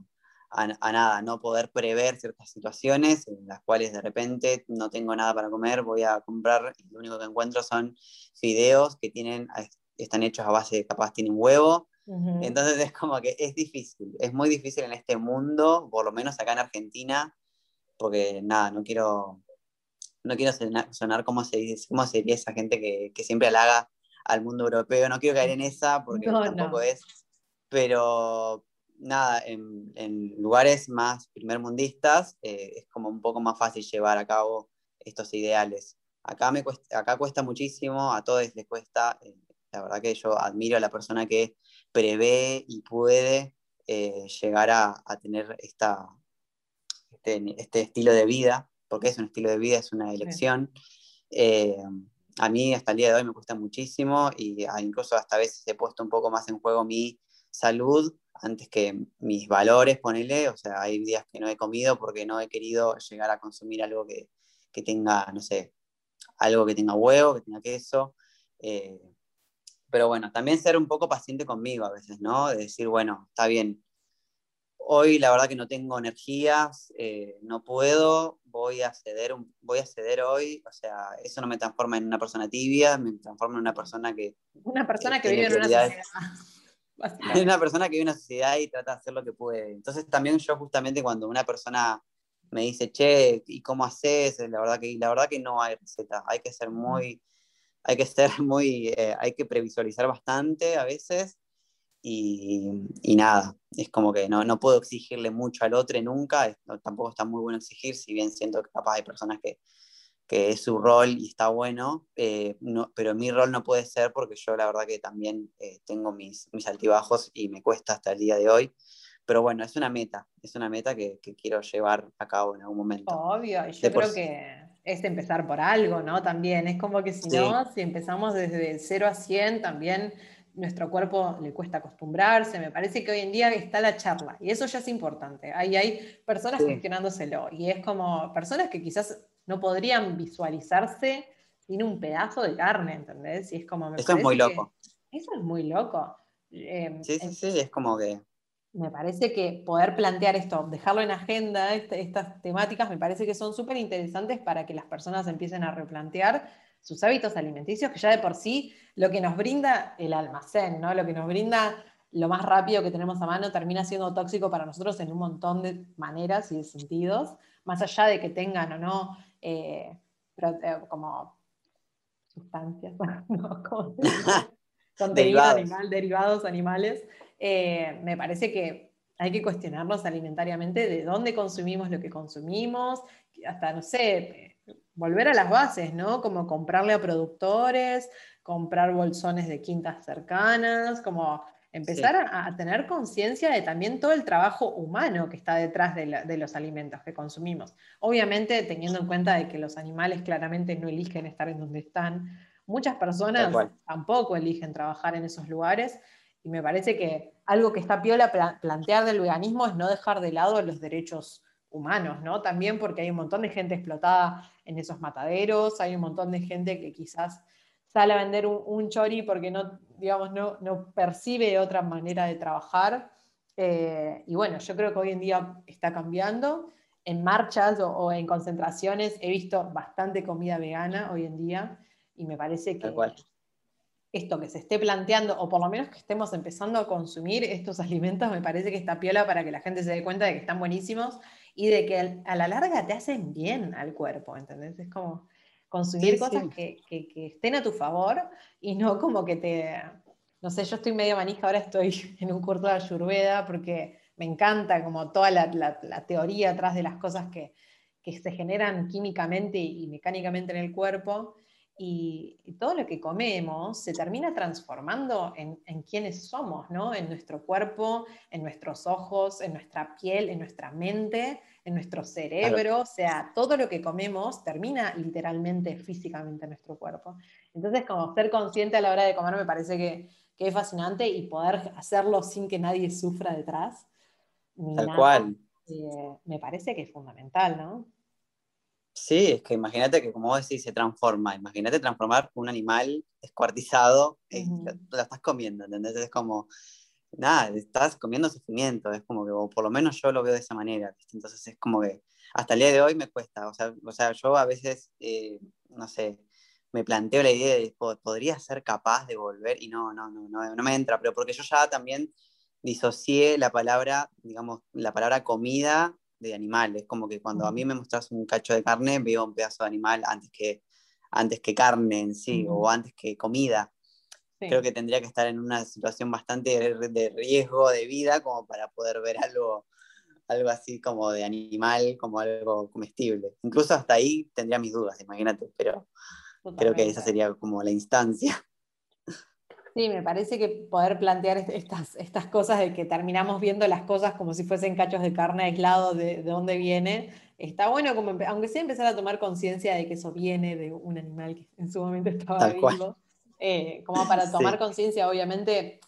a, a, nada, no poder prever ciertas situaciones en las cuales de repente no tengo nada para comer, voy a comprar y lo único que encuentro son fideos que tienen están hechos a base de capaz tienen huevo. Uh -huh. Entonces es como que es difícil, es muy difícil en este mundo, por lo menos acá en Argentina, porque nada, no quiero, no quiero sonar, sonar como, se dice, como sería esa gente que, que, siempre halaga al mundo europeo, no quiero caer en esa porque no, tampoco no. es, pero nada, en, en, lugares más primermundistas eh, es como un poco más fácil llevar a cabo estos ideales. Acá, me cuesta, acá cuesta muchísimo, a todos les cuesta, eh, la verdad que yo admiro a la persona que prevé y puede eh, llegar a, a tener esta, este, este, estilo de vida, porque es un estilo de vida, es una elección. Eh, a mí hasta el día de hoy me cuesta muchísimo y ah, incluso hasta a veces he puesto un poco más en juego mi salud antes que mis valores, ponele, o sea, hay días que no he comido porque no he querido llegar a consumir algo que, que tenga, no sé, algo que tenga huevo, que tenga queso. Eh, pero bueno, también ser un poco paciente conmigo a veces, ¿no? De decir, bueno, está bien, hoy la verdad que no tengo energías, eh, no puedo, voy a ceder, voy a ceder hoy, o sea, eso no me transforma en una persona tibia, me transforma en una persona que... Una persona que, vive en una sociedad. Una persona que vive en una sociedad y trata de hacer lo que puede. Entonces también yo justamente cuando una persona me dice, che, ¿y cómo haces? La verdad que, la verdad que no hay receta, hay que ser muy, hay que ser muy, eh, hay que previsualizar bastante a veces y, nada, es como que no, no, puedo exigirle mucho al otro nunca, tampoco está muy bueno exigir, si bien siento que capaz hay personas que, que es su rol y está bueno, eh, no, pero mi rol no puede ser porque yo la verdad que también eh, tengo mis, mis altibajos y me cuesta hasta el día de hoy. Pero bueno, es una meta, es una meta que, que quiero llevar a cabo en algún momento. Obvio, y yo creo que es empezar por algo, ¿no? También es como que si no, si empezamos desde el 0 a 100, también nuestro cuerpo le cuesta acostumbrarse. Me parece que hoy en día está la charla y eso ya es importante. Ahí hay personas gestionándoselo y es como personas que quizás no podrían visualizarse sin un pedazo de carne, ¿entendés? Y es como, eso es muy loco. Eso es muy loco. Em, sí, sí, sí, es como que... Me parece que poder plantear esto, dejarlo en agenda, este, estas temáticas, me parece que son súper interesantes para que las personas empiecen a replantear sus hábitos alimenticios, que ya de por sí lo que nos brinda el almacén, ¿no? lo que nos brinda lo más rápido que tenemos a mano, termina siendo tóxico para nosotros en un montón de maneras y de sentidos, más allá de que tengan o no eh, eh, como sustancias, ¿no? derivados. derivados animales, eh, me parece que hay que cuestionarnos alimentariamente de dónde consumimos lo que consumimos, hasta, no sé, volver a las bases, ¿no? Como comprarle a productores, comprar bolsones de quintas cercanas, como empezar a, tener conciencia de también todo el trabajo humano que está detrás de, los alimentos que consumimos. Obviamente teniendo en cuenta de que los animales claramente no eligen estar en donde están, muchas personas tampoco eligen trabajar en esos lugares y me parece que algo que está piola plantear del veganismo es no dejar de lado los derechos humanos, ¿no? También porque hay un montón de gente explotada en esos mataderos, hay un montón de gente que quizás sale a vender un, chori porque no, digamos, no, no, percibe otra manera de trabajar. Eh, y bueno, yo creo que hoy en día está cambiando. En marchas o, en concentraciones he visto bastante comida vegana hoy en día y me parece que esto que se esté planteando, o por lo menos que estemos empezando a consumir estos alimentos, me parece que está piola para que la gente se dé cuenta de que están buenísimos y de que a la larga te hacen bien al cuerpo, ¿entendés? Es como consumir cosas Que, estén a tu favor y no como que te, no sé, yo estoy medio manija, ahora estoy en un curso de ayurveda porque me encanta como toda la, teoría atrás de las cosas que, que se generan químicamente y mecánicamente en el cuerpo y, todo lo que comemos se termina transformando en, en quienes somos, ¿no? En nuestro cuerpo, en nuestros ojos, en nuestra piel, en nuestra mente, en nuestro cerebro, o sea, todo lo que comemos termina literalmente físicamente en nuestro cuerpo. Entonces, como ser consciente a la hora de comer me parece que, es fascinante y poder hacerlo sin que nadie sufra detrás. Tal cual. Eh, me parece que es fundamental, ¿no? Sí, es que imagínate que, como vos decís, se transforma. Imagínate transformar un animal descuartizado, y lo, estás comiendo, ¿entendés? Es como, nada, estás comiendo sufrimiento, es como que, o por lo menos yo lo veo de esa manera. Entonces es como que hasta el día de hoy me cuesta. O sea, o sea yo a veces, eh, no sé, me planteo la idea de, ¿podría ser capaz de volver? Y no, no, no, no, no me entra, pero porque yo ya también disocié la palabra, digamos, la palabra comida de animales. Como que cuando a mí me mostras un cacho de carne, veo un pedazo de animal antes que, antes que carne en sí, o antes que comida. Creo que tendría que estar en una situación bastante de riesgo de vida como para poder ver algo, algo así como de animal, como algo comestible. Incluso hasta ahí tendría mis dudas, imagínate, pero creo que esa sería como la instancia. Sí, me parece que poder plantear estas, estas cosas de que terminamos viendo las cosas como si fuesen cachos de carne aislados de, de dónde viene, está bueno, como aunque sea empezar a tomar conciencia de que eso viene de un animal que en su momento estaba vivo, eh, como para tomar conciencia, obviamente,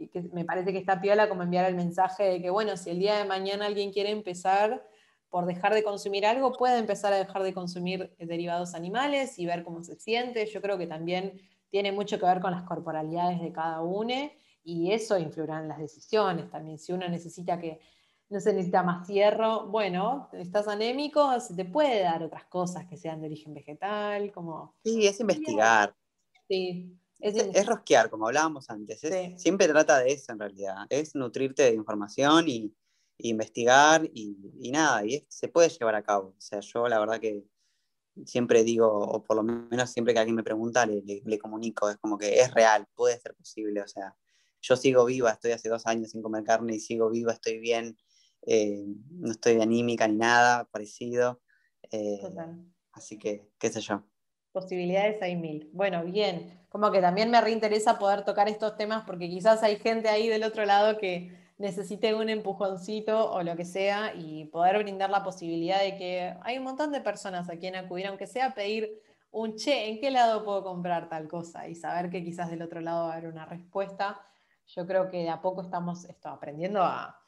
y que me parece que está piola como enviar el mensaje de que, bueno, si el día de mañana alguien quiere empezar por dejar de consumir algo, puede empezar a dejar de consumir derivados animales y ver cómo se siente. Yo creo que también tiene mucho que ver con las corporalidades de cada uno y eso influirá en las decisiones también. Si uno necesita que, no se necesita más hierro. Bueno, estás anémico, se te puede dar otras cosas que sean de origen vegetal, como... Sí, es investigar. Sí. Es, rosquear, como hablábamos antes. Siempre trata de eso en realidad. Es nutrirte de información y, investigar y, nada, y se puede llevar a cabo. O sea, yo la verdad que siempre digo, o por lo menos siempre que alguien me pregunta, le, le comunico, es como que es real, puede ser posible. O sea, yo sigo viva, estoy hace dos años sin comer carne y sigo viva, estoy bien, eh, no estoy anímica ni nada parecido. Eh, así que, qué sé yo. Posibilidades hay mil. Bueno, bien. Como que también me reinteresa poder tocar estos temas porque quizás hay gente ahí del otro lado que necesite un empujoncito o lo que sea y poder brindar la posibilidad de que hay un montón de personas a quien acudir, aunque sea pedir un che, ¿en qué lado puedo comprar tal cosa? Y saber que quizás del otro lado va a haber una respuesta. Yo creo que de a poco estamos esto, aprendiendo a,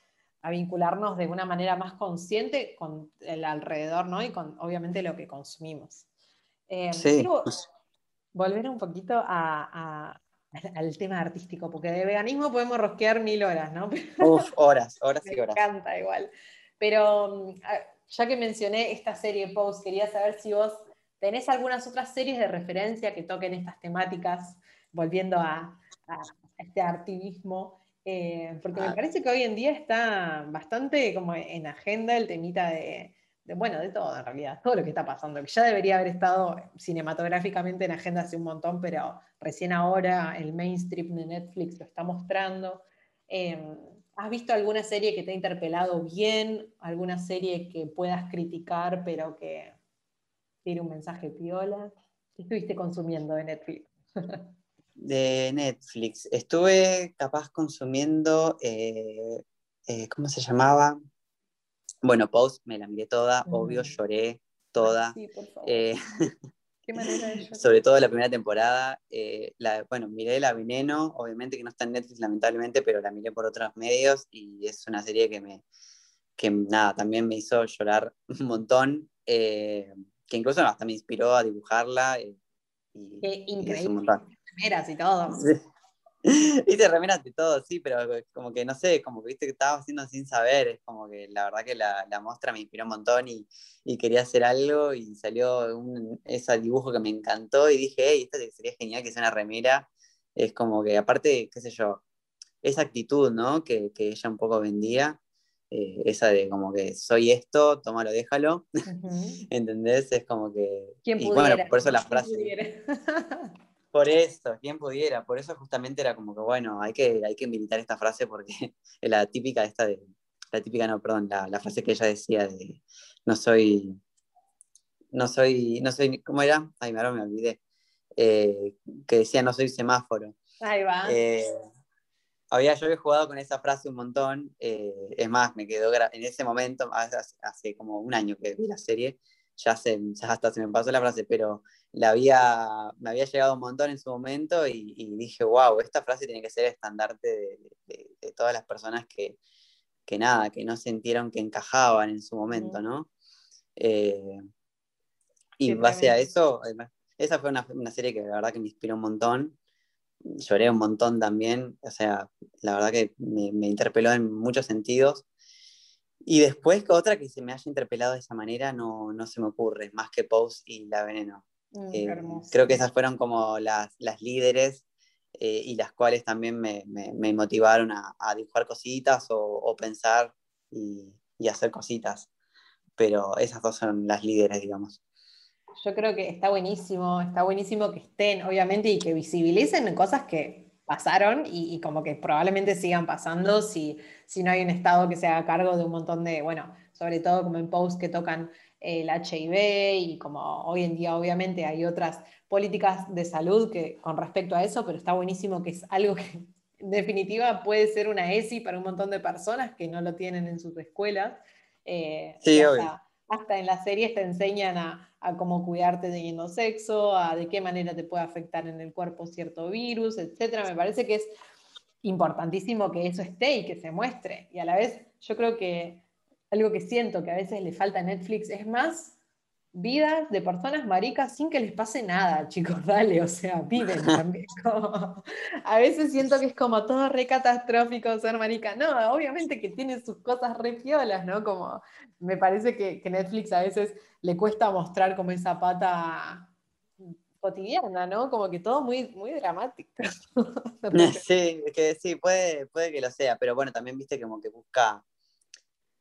a vincularnos de una manera más consciente con el alrededor, ¿no? Y con, obviamente, lo que consumimos. Eh, sí. Pues. volver un poquito al tema artístico, porque de veganismo podemos rosquear mil horas, ¿no? Uf, horas, horas y horas. Me encanta igual. Pero mm, ya que mencioné esta serie Post, quería saber si vos tenés algunas otras series de referencia que toquen estas temáticas, volviendo a, a este activismo eh, porque me ah. parece que hoy en día está bastante como en agenda el temita de, bueno, de todo en realidad, todo lo que está pasando, que ya debería haber estado cinematográficamente en agenda hace un montón, pero recién ahora el mainstream de Netflix lo está mostrando. Em, ¿Has visto alguna serie que te ha interpelado bien? ¿Alguna serie que puedas criticar, pero que tiene un mensaje piola? ¿Qué estuviste consumiendo de Netflix? de Netflix. Estuve capaz consumiendo, eh, eh, ¿cómo se llamaba? Bueno, Post, me la miré toda, obvio, lloré toda. Sí, por favor. Eh, Qué manera de sobre todo la primera temporada. la, bueno, miré La Veneno, obviamente que no está en Netflix lamentablemente, pero la miré por otros medios y es una serie que me, que nada, también me hizo llorar un montón, que incluso hasta me inspiró a dibujarla. y, Qué increíble y todo. Viste, remeras y todo, sí, pero como que no sé, como que viste que estaba haciendo sin saber, es como que la verdad que la, la muestra me inspiró un montón y, y, quería hacer algo y salió un, ese dibujo que me encantó y dije, hey, esto sería genial que sea una remera. Es como que aparte, qué sé yo, esa actitud, ¿no? Que, que ella un poco vendía, eh, esa de como que soy esto, tómalo, déjalo, ¿entendés? Es como que... ¿Quién pudiera? bueno, por eso la frase... Por eso, quien pudiera, por eso justamente era como que, bueno, hay que, hay que militar esta frase porque es la típica esta de, la típica no, perdón, la, frase que ella decía de no soy, no soy, no soy, ¿cómo era? Ay, ahora me olvidé, eh, que decía no soy semáforo. Ahí va. Eh, había, yo había jugado con esa frase un montón, eh, es más, me quedó en ese momento, hace, hace, como un año que vi la serie, ya, se, ya hasta se me pasó la frase, pero la había, me había llegado un montón en su momento y, dije, wow, esta frase tiene que ser el estandarte de, todas las personas que, que, nada, que no sintieron que encajaban en su momento, ¿no? Eh, y en base a eso, esa fue una, serie que la verdad que me inspiró un montón. Lloré un montón también, o sea, la verdad que me, me interpeló en muchos sentidos. Y después, otra que se me haya interpelado de esa manera no, no se me ocurre, más que Pose y La Veneno. Mm, eh, creo que esas fueron como las, las líderes eh, y las cuales también me, me, motivaron a, a, dibujar cositas o, o pensar y, y, hacer cositas. Pero esas dos son las líderes, digamos. Yo creo que está buenísimo, está buenísimo que estén, obviamente, y que visibilicen cosas que pasaron y, y como que probablemente sigan pasando si, si no hay un Estado que se haga cargo de un montón de, bueno, sobre todo como en posts que tocan el HIV y como hoy en día obviamente hay otras políticas de salud que, con respecto a eso, pero está buenísimo que es algo que en definitiva puede ser una ESI para un montón de personas que no lo tienen en sus escuelas. Eh, sí, hasta, hasta, en las series te enseñan a, a, cómo cuidarte teniendo sexo, a de qué manera te puede afectar en el cuerpo cierto virus, etc. Me parece que es importantísimo que eso esté y que se muestre. Y a la vez yo creo que algo que siento que a veces le falta a Netflix es más vidas de personas maricas sin que les pase nada, chicos, dale, o sea, viven también. a veces siento que es como todo re catastrófico ser marica. No, obviamente que tiene sus cosas re piolas, ¿no? Como me parece que, Netflix a veces le cuesta mostrar como esa pata cotidiana, ¿no? Como que todo muy, muy dramático. sí, que sí, puede, puede que lo sea, pero bueno, también viste como que busca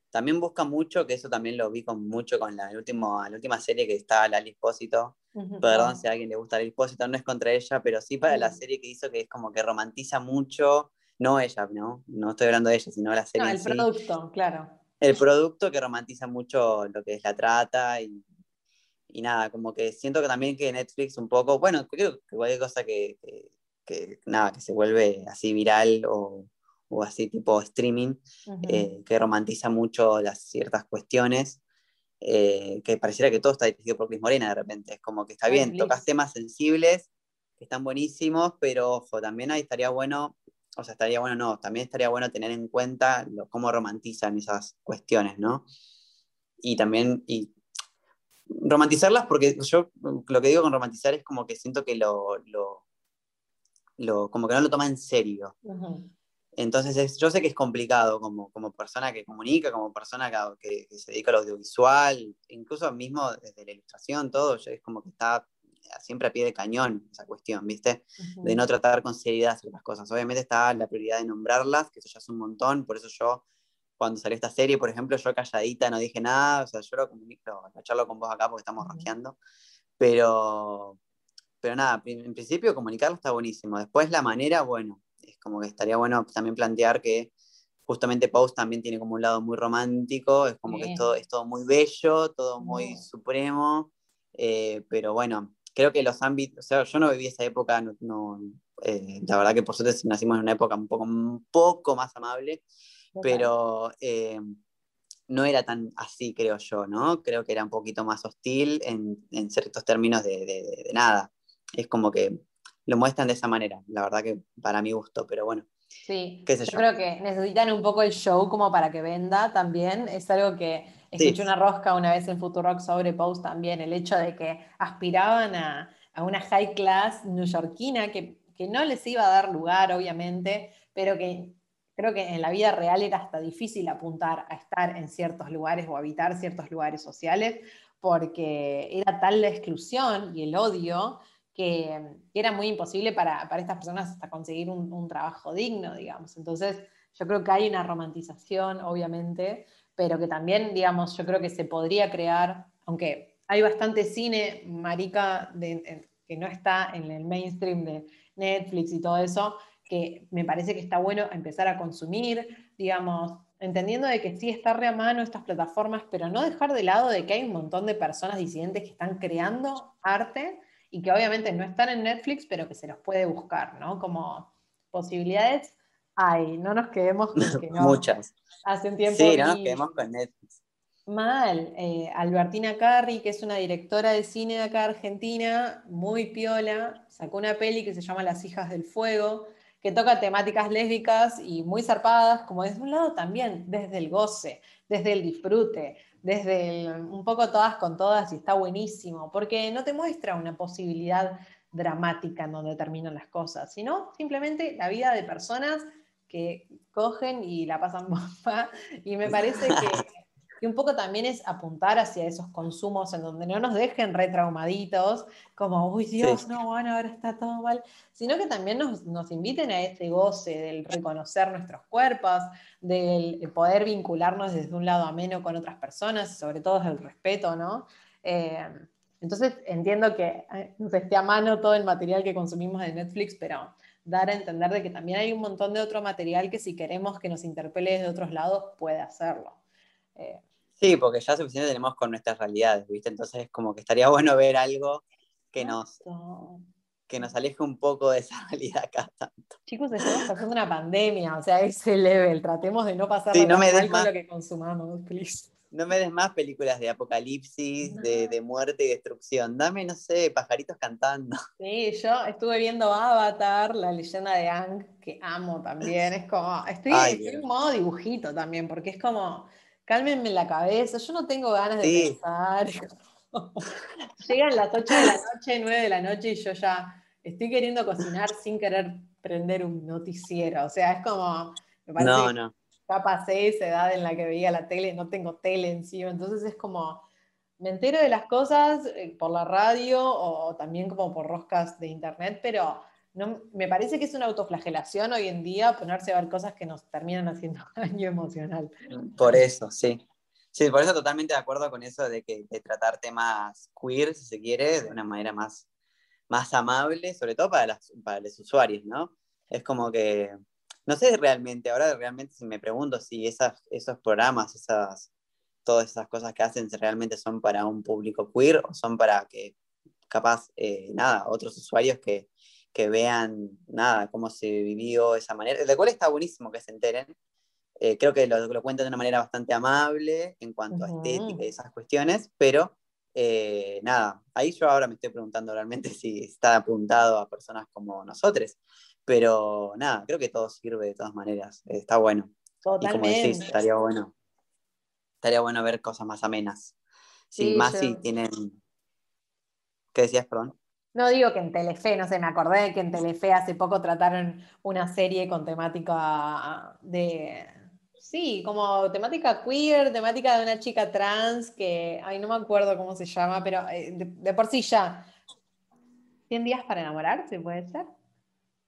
también busca mucho, que eso también lo vi con mucho con la, último, la última serie que está Lali Espósito. Perdón si a alguien le gusta Lali Espósito, no es contra ella, pero sí para la serie que hizo que es como que romantiza mucho, no ella, ¿no? No estoy hablando de ella, sino la serie. No, el producto, claro. El producto que romantiza mucho lo que es la trata y, y nada, como que siento que también que Netflix un poco, bueno, creo que cualquier cosa que, que nada, que se vuelve así viral o o así tipo streaming, eh, que romantiza mucho las ciertas cuestiones, eh, que pareciera que todo está dirigido por Cris Morena de repente. Es como que está bien, tocas temas sensibles, que están buenísimos, pero ojo, también ahí estaría bueno, o sea, estaría bueno, no, también estaría bueno tener en cuenta cómo romantizan esas cuestiones, ¿no? Y también, y romantizarlas, porque yo lo que digo con romantizar es como que siento que lo, lo, como que no lo toma en serio. Entonces, yo sé que es complicado como, como persona que comunica, como persona que, se dedica al audiovisual, incluso mismo desde la ilustración, todo, es como que está siempre a pie de cañón esa cuestión, ¿viste? De no tratar con seriedad ciertas cosas. Obviamente está la prioridad de nombrarlas, que eso ya es un montón, por eso yo, cuando salió esta serie, por ejemplo, yo calladita no dije nada, o sea, yo lo comunico, lo charlo con vos acá porque estamos uh pero, pero nada, en principio comunicarlo está buenísimo. Después la manera, bueno, es como que estaría bueno también plantear que justamente Pose también tiene como un lado muy romántico, es como que es todo, es todo muy bello, todo muy supremo, eh, pero bueno, creo que los ámbitos, o sea, yo no viví esa época, no, eh, la verdad que por suerte nacimos en una época un poco, un poco más amable, pero eh, no era tan así, creo yo, ¿no? Creo que era un poquito más hostil en, en ciertos términos de, de, nada. Es como que lo muestran de esa manera. La verdad que para mi gusto, pero bueno. Sí, yo, creo que necesitan un poco el show como para que venda también. Es algo que escuché una rosca una vez en Futurock sobre Post también, el hecho de que aspiraban a, una high class neoyorquina que, que no les iba a dar lugar, obviamente, pero que creo que en la vida real era hasta difícil apuntar a estar en ciertos lugares o habitar ciertos lugares sociales, porque era tal la exclusión y el odio que, era muy imposible para, estas personas hasta conseguir un, trabajo digno, digamos. Entonces, yo creo que hay una romantización, obviamente, pero que también, digamos, yo creo que se podría crear, aunque hay bastante cine marica que no está en el mainstream de Netflix y todo eso, que me parece que está bueno empezar a consumir, digamos, entendiendo de que sí está re a mano estas plataformas, pero no dejar de lado de que hay un montón de personas disidentes que están creando arte y que obviamente no están en Netflix, pero que se los puede buscar, ¿no? Como posibilidades hay, no nos quedemos con que no. Muchas. Hace un tiempo. Sí, no nos quedemos con Netflix. Mal. Eh, Albertina Carri, que es una directora de cine de acá Argentina, muy piola, sacó una peli que se llama Las hijas del fuego, que toca temáticas lésbicas y muy zarpadas, como desde un lado también, desde el goce, desde el disfrute, desde un poco todas con todas y está buenísimo, porque no te muestra una posibilidad dramática en donde terminan las cosas, sino simplemente la vida de personas que cogen y la pasan bomba. Y me parece que que un poco también es apuntar hacia esos consumos en donde no nos dejen retraumaditos, como, uy Dios, no, bueno, ahora está todo mal, sino que también nos, inviten a este goce del reconocer nuestros cuerpos, del poder vincularnos desde un lado ameno con otras personas, y sobre todo el respeto, ¿no? Eh, entonces entiendo que eh, nos esté a mano todo el material que consumimos de Netflix, pero dar a entender de que también hay un montón de otro material que si queremos que nos interpele desde otros lados, puede hacerlo. Eh, Sí, porque ya suficiente tenemos con nuestras realidades, ¿viste? Entonces es como que estaría bueno ver algo que nos, que nos aleje un poco de esa realidad acá tanto. Chicos, estamos pasando una pandemia, o sea, ese level, tratemos de no pasar sí, no me des más, lo que consumamos, please. No me des más películas de apocalipsis, de, de, muerte y destrucción. Dame, no sé, pajaritos cantando. Sí, yo estuve viendo Avatar, la leyenda de Ang, que amo también. Es como, estoy, estoy en modo dibujito también, porque es como cálmenme la cabeza, yo no tengo ganas de pensar. Llegan las 8 de la noche, 9 de la noche y yo ya estoy queriendo cocinar sin querer prender un noticiero. O sea, es como, me parece No, no. ya pasé esa edad en la que veía la tele, no tengo tele encima, entonces es como, me entero de las cosas eh, por la radio o, también como por roscas de internet, pero no, me parece que es una autoflagelación hoy en día ponerse a ver cosas que nos terminan haciendo daño emocional. Por eso, sí. Sí, por eso totalmente de acuerdo con eso de que de tratar temas queer, si se quiere, de una manera más, más amable, sobre todo para, las, para los usuarios, ¿no? Es como que, no sé realmente, ahora realmente si me pregunto si esas, esos programas, esas, todas esas cosas que hacen realmente son para un público queer o son para que capaz, eh, nada, otros usuarios que, que vean, nada, cómo se vivió esa manera, de cual está buenísimo que se enteren, eh, creo que lo, lo cuentan de una manera bastante amable en cuanto a Ujú. estética y esas cuestiones, pero eh, nada, ahí yo ahora me estoy preguntando realmente si está apuntado a personas como nosotros, pero nada, creo que todo sirve de todas maneras, eh, está bueno. Y como decís, Totalmente. estaría bueno, estaría bueno ver cosas más amenas. Sí, Sí, más yo- si tienen... ¿Qué decías, perdón? No digo que en Telefe, no sé, me acordé de que en Telefe hace poco trataron una serie con temática de, sí, como temática queer, temática de una chica trans que, ay, no me acuerdo cómo se llama, pero eh, de, de por sí ya. 100 días para enamorarse, puede ser.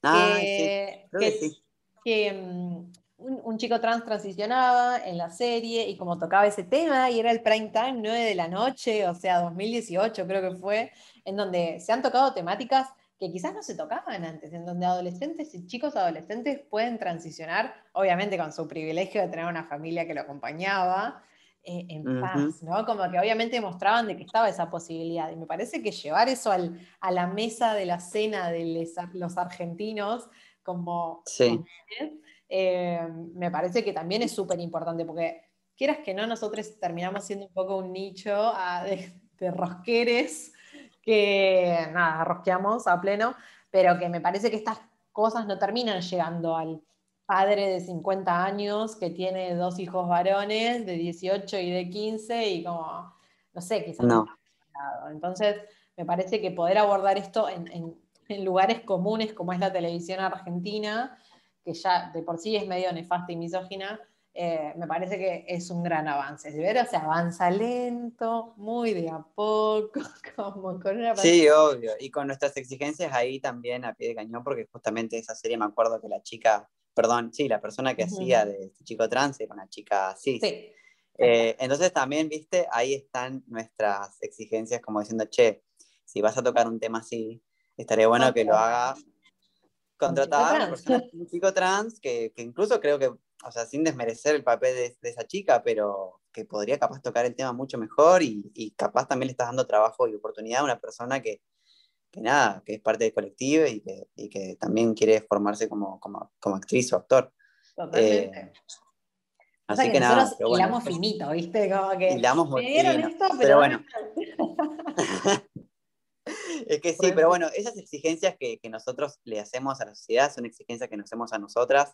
Ah, sí, creo que- que sí. que, un, un chico trans transicionaba en la serie y como tocaba ese tema y era el prime time, 9 de la noche, o sea, 2018 creo que fue, en donde se han tocado temáticas que quizás no se tocaban antes, en donde adolescentes y chicos adolescentes pueden transicionar, obviamente con su privilegio de tener una familia que lo acompañaba, eh, en paz, ¿no? Como que obviamente mostraban de que estaba esa posibilidad. Y me parece que llevar eso al- a la mesa de la cena de les- los argentinos, como Sí. eh, me parece que también es súper importante, porque quieras que no, nosotros terminamos siendo un poco un nicho ah, de, de rosqueres que nada, rosqueamos a pleno, pero que me parece que estas cosas no terminan llegando al padre de 50 años que tiene dos hijos varones de 18 y de 15 y como, no sé, quizás No. Entonces, me parece que poder abordar esto en, en- en lugares comunes como es la televisión argentina, que ya de por sí es medio nefasta y misógina, eh, me parece que es un gran avance. De veras, se avanza lento, muy de a poco, como con una Sí, obvio. Y con nuestras exigencias ahí también a pie de cañón, porque justamente esa serie me acuerdo que la chica, perdón, sí, la persona que Ujú. hacía de este chico trans era una chica cis. Sí, Eh, entonces también, viste, ahí están nuestras exigencias como diciendo, che, si vas a tocar un tema así, estaría bueno que lo haga una trans. persona, un chico trans, que, que incluso creo que, o sea, sin desmerecer el papel de, de esa chica, pero que podría capaz tocar el tema mucho mejor y, y capaz también le estás dando trabajo y oportunidad a una persona que, que nada, que es parte del colectivo y que, y que también quiere formarse como, como, como actriz o actor. totalmente. Eh, así que, que nada, pero bueno, hilamos finito, ¿viste? Como que me dieron esto, pero, Pero bueno, Es que sí, pero bueno, esas exigencias que, que nosotros le hacemos a la sociedad son exigencias que nos hacemos a nosotras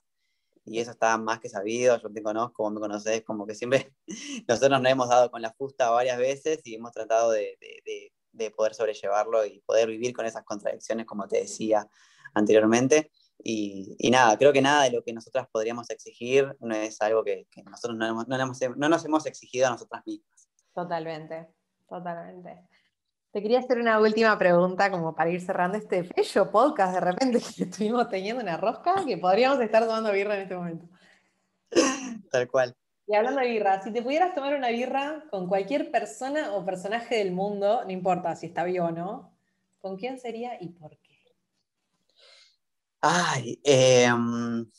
y eso está más que sabido, yo te conozco, vos me conocés, como que siempre nosotros nos hemos dado con la fusta varias veces y hemos tratado de, de- de- de poder sobrellevarlo y poder vivir con esas contradicciones, como te decía anteriormente. Y, y nada, creo que nada de lo que nosotras podríamos exigir no es algo que, que nosotros no, hemos- no, hemos- no nos hemos exigido a nosotras mismas. Totalmente, totalmente. Te quería hacer una última pregunta como para ir cerrando este bello podcast de repente que estuvimos teniendo una rosca que podríamos estar tomando birra en este momento. Tal cual. Y hablando de birra, si te pudieras tomar una birra con cualquier persona o personaje del mundo, no importa si está vivo o no, ¿con quién sería y por qué? Ay, em,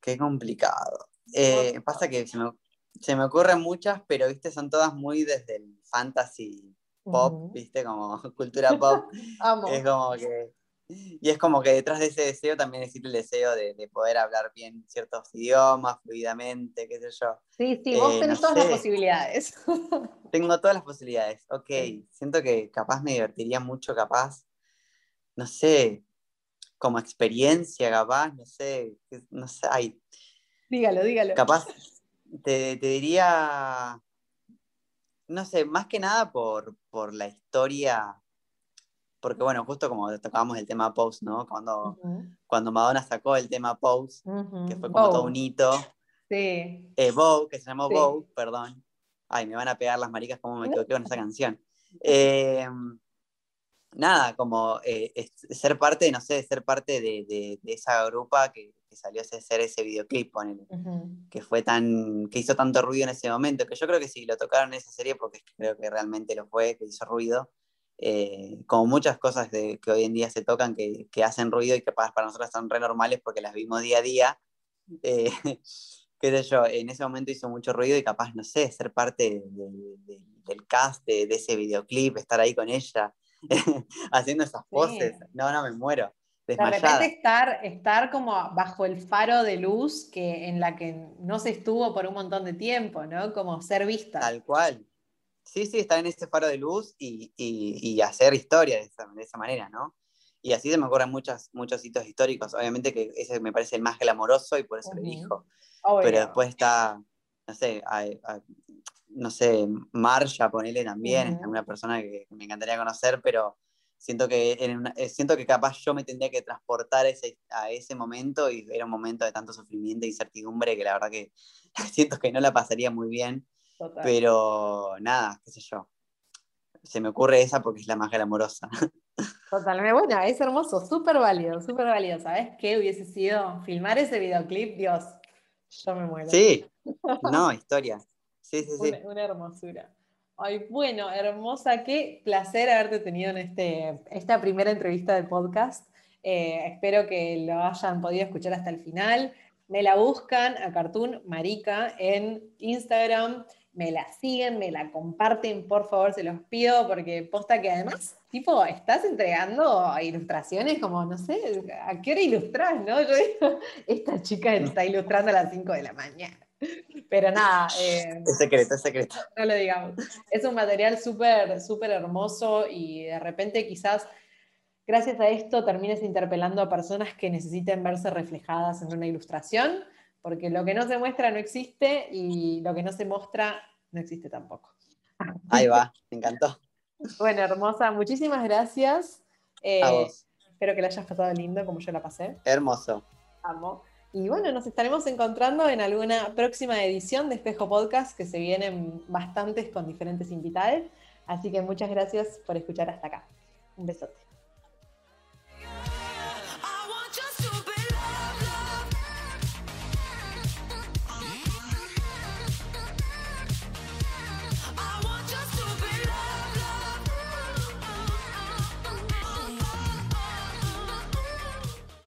qué complicado. Eh, pasa que se me, se me ocurren muchas, pero viste, son todas muy desde el fantasy pop, viste, como cultura pop. Es como que. Y es como que detrás de ese deseo también existe el deseo de, de poder hablar bien ciertos idiomas, fluidamente, qué sé yo. Sí, sí, vos eh, tenés no todas las posibilidades. Tengo todas las posibilidades. Ok, Sí. siento que capaz me divertiría mucho, capaz, no sé, como experiencia, capaz, no sé, no sé, ay, dígalo, dígalo. capaz te, te diría, no sé, más que nada por, por la historia, porque bueno, justo como tocábamos el tema Pose, ¿no? Cuando, cuando Madonna sacó el tema Pose, que fue como todo un hito. Sí. Eh, que se llamó sí. perdón. Ay, me van a pegar las maricas como me equivoqué con esa canción. Eh, nada, como eh, ser parte, no sé, ser parte de, esa grupa que, salió a hacer ese videoclip, que fue tan, que hizo tanto ruido en ese momento, que yo creo que sí, lo tocaron en esa serie porque creo que realmente lo fue, que hizo ruido, eh, como muchas cosas de, que hoy en día se tocan que, hacen ruido y que para nosotros son re normales porque las vimos día a día, eh, qué sé yo, en ese momento hizo mucho ruido y capaz, no sé, ser parte del cast de, ese videoclip, estar ahí con ella, haciendo esas poses. No, no, me muero. Desmayada. De repente estar, estar como bajo el faro de luz que, en la que no se estuvo por un montón de tiempo, ¿no? Como ser vista. Tal cual. Sí, sí, estar en ese faro de luz y, y, hacer historia de esa, de esa, manera, ¿no? Y así se me ocurren muchos, muchos hitos históricos. Obviamente que ese me parece el más glamoroso y por eso le dijo. Pero después está, no sé, no sé, Marsha, ponele también, es una persona que me encantaría conocer, pero siento que, eh, siento que capaz yo me tendría que transportar ese, a ese momento y era un momento de tanto sufrimiento e incertidumbre que la verdad que siento que no la pasaría muy bien. Pero nada, qué sé yo. Se me ocurre esa porque es la más glamorosa. Totalmente, bueno, es hermoso, súper válido, súper válido. ¿Sabes qué hubiese sido filmar ese videoclip? Dios, yo me muero. Sí, no, historia. Sí. Una, hermosura. Ay, bueno, hermosa, qué placer haberte tenido en este, esta primera entrevista del podcast. Eh, espero que lo hayan podido escuchar hasta el final. Me la buscan a Cartoon Marica en Instagram, me la siguen, me la comparten, por favor, se los pido, porque posta que además, tipo, estás entregando ilustraciones como, no sé, ¿a qué hora ilustras, no? Yo digo, esta chica está ilustrando a las 5 de la mañana. Pero nada. Eh, es secreto, es secreto. No lo digamos. Es un material súper, súper hermoso y de repente quizás gracias a esto termines interpelando a personas que necesiten verse reflejadas en una ilustración, porque lo que no se muestra no existe y lo que no se muestra no existe tampoco. Ahí va, me encantó. Bueno, hermosa, muchísimas gracias. Eh, espero que la hayas pasado lindo como yo la pasé. Hermoso. Amo. Y bueno, nos estaremos encontrando en alguna próxima edición de Espejo Podcast, que se vienen bastantes con diferentes invitados. Así que muchas gracias por escuchar hasta acá. Un besote.